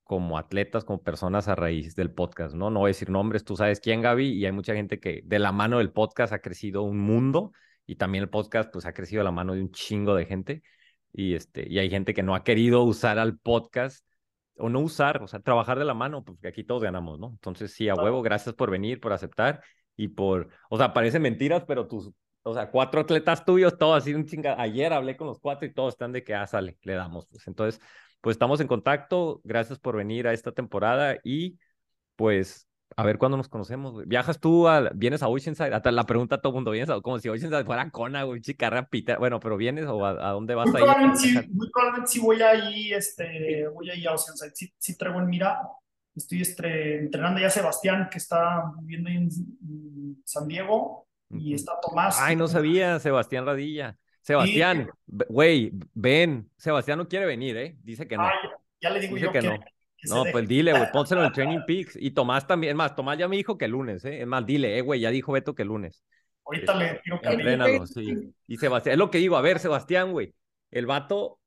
como atletas, como personas a raíz del podcast, ¿no? No voy a decir nombres, tú sabes quién, Gaby, y hay mucha gente que de la mano del podcast ha crecido un mundo y también el podcast pues ha crecido de la mano de un chingo de gente y este y hay gente que no ha querido usar al podcast o no usar, o sea, trabajar de la mano, pues, porque aquí todos ganamos, ¿no? Entonces, sí, a huevo, gracias por venir, por aceptar y por, o sea, parecen mentiras, pero tus, o sea, cuatro atletas tuyos, todos así un chinga. Ayer hablé con los cuatro y todos están de que, ah, sale, le damos. Pues entonces, pues estamos en contacto. Gracias por venir a esta temporada y pues a ver cuándo nos conocemos, güey. ¿Viajas tú, a, vienes a Oceanside? Hasta la pregunta a todo el mundo, ¿vienes a, como si Oceanside fuera Kona, güey, chica rapita. Bueno, pero ¿vienes o a, a dónde vas muy a ir? Probablemente sí, muy probablemente sí voy ahí, este, voy ahí a Oceanside. Sí, sí traigo en mira. Estoy este, entrenando ya a Sebastián, que está viviendo en, en San Diego, y está Tomás. Ay, no sabía, Sebastián Radilla. Sebastián, güey, ven. Sebastián no quiere venir, ¿eh? Dice que no. Ya, ya, le digo Dice yo que, que, no. <laughs> No, pues dile, güey, pónselo en Training Peaks. Y Tomás también, es más, Tomás ya me dijo que el lunes, ¿eh? Es más, dile, eh, güey, ya dijo Beto que el lunes. Ahorita le tiro que Entrénalo, sí. Y Sebastián, es lo que digo, a ver, Sebastián, güey, el vato,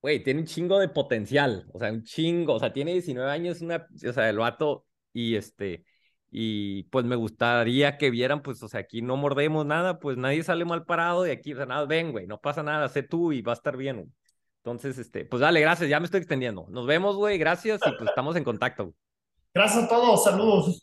güey, tiene un chingo de potencial, o sea, un chingo, o sea, tiene 19 años, una, o sea, el vato, y este, y pues me gustaría que vieran, pues, o sea, aquí no mordemos nada, pues nadie sale mal parado de aquí, o sea, nada, ven, güey, no pasa nada, sé tú y va a estar bien, güey. Entonces, este, pues dale, gracias, ya me estoy extendiendo. Nos vemos, güey, gracias y pues estamos en contacto. Gracias a todos, saludos.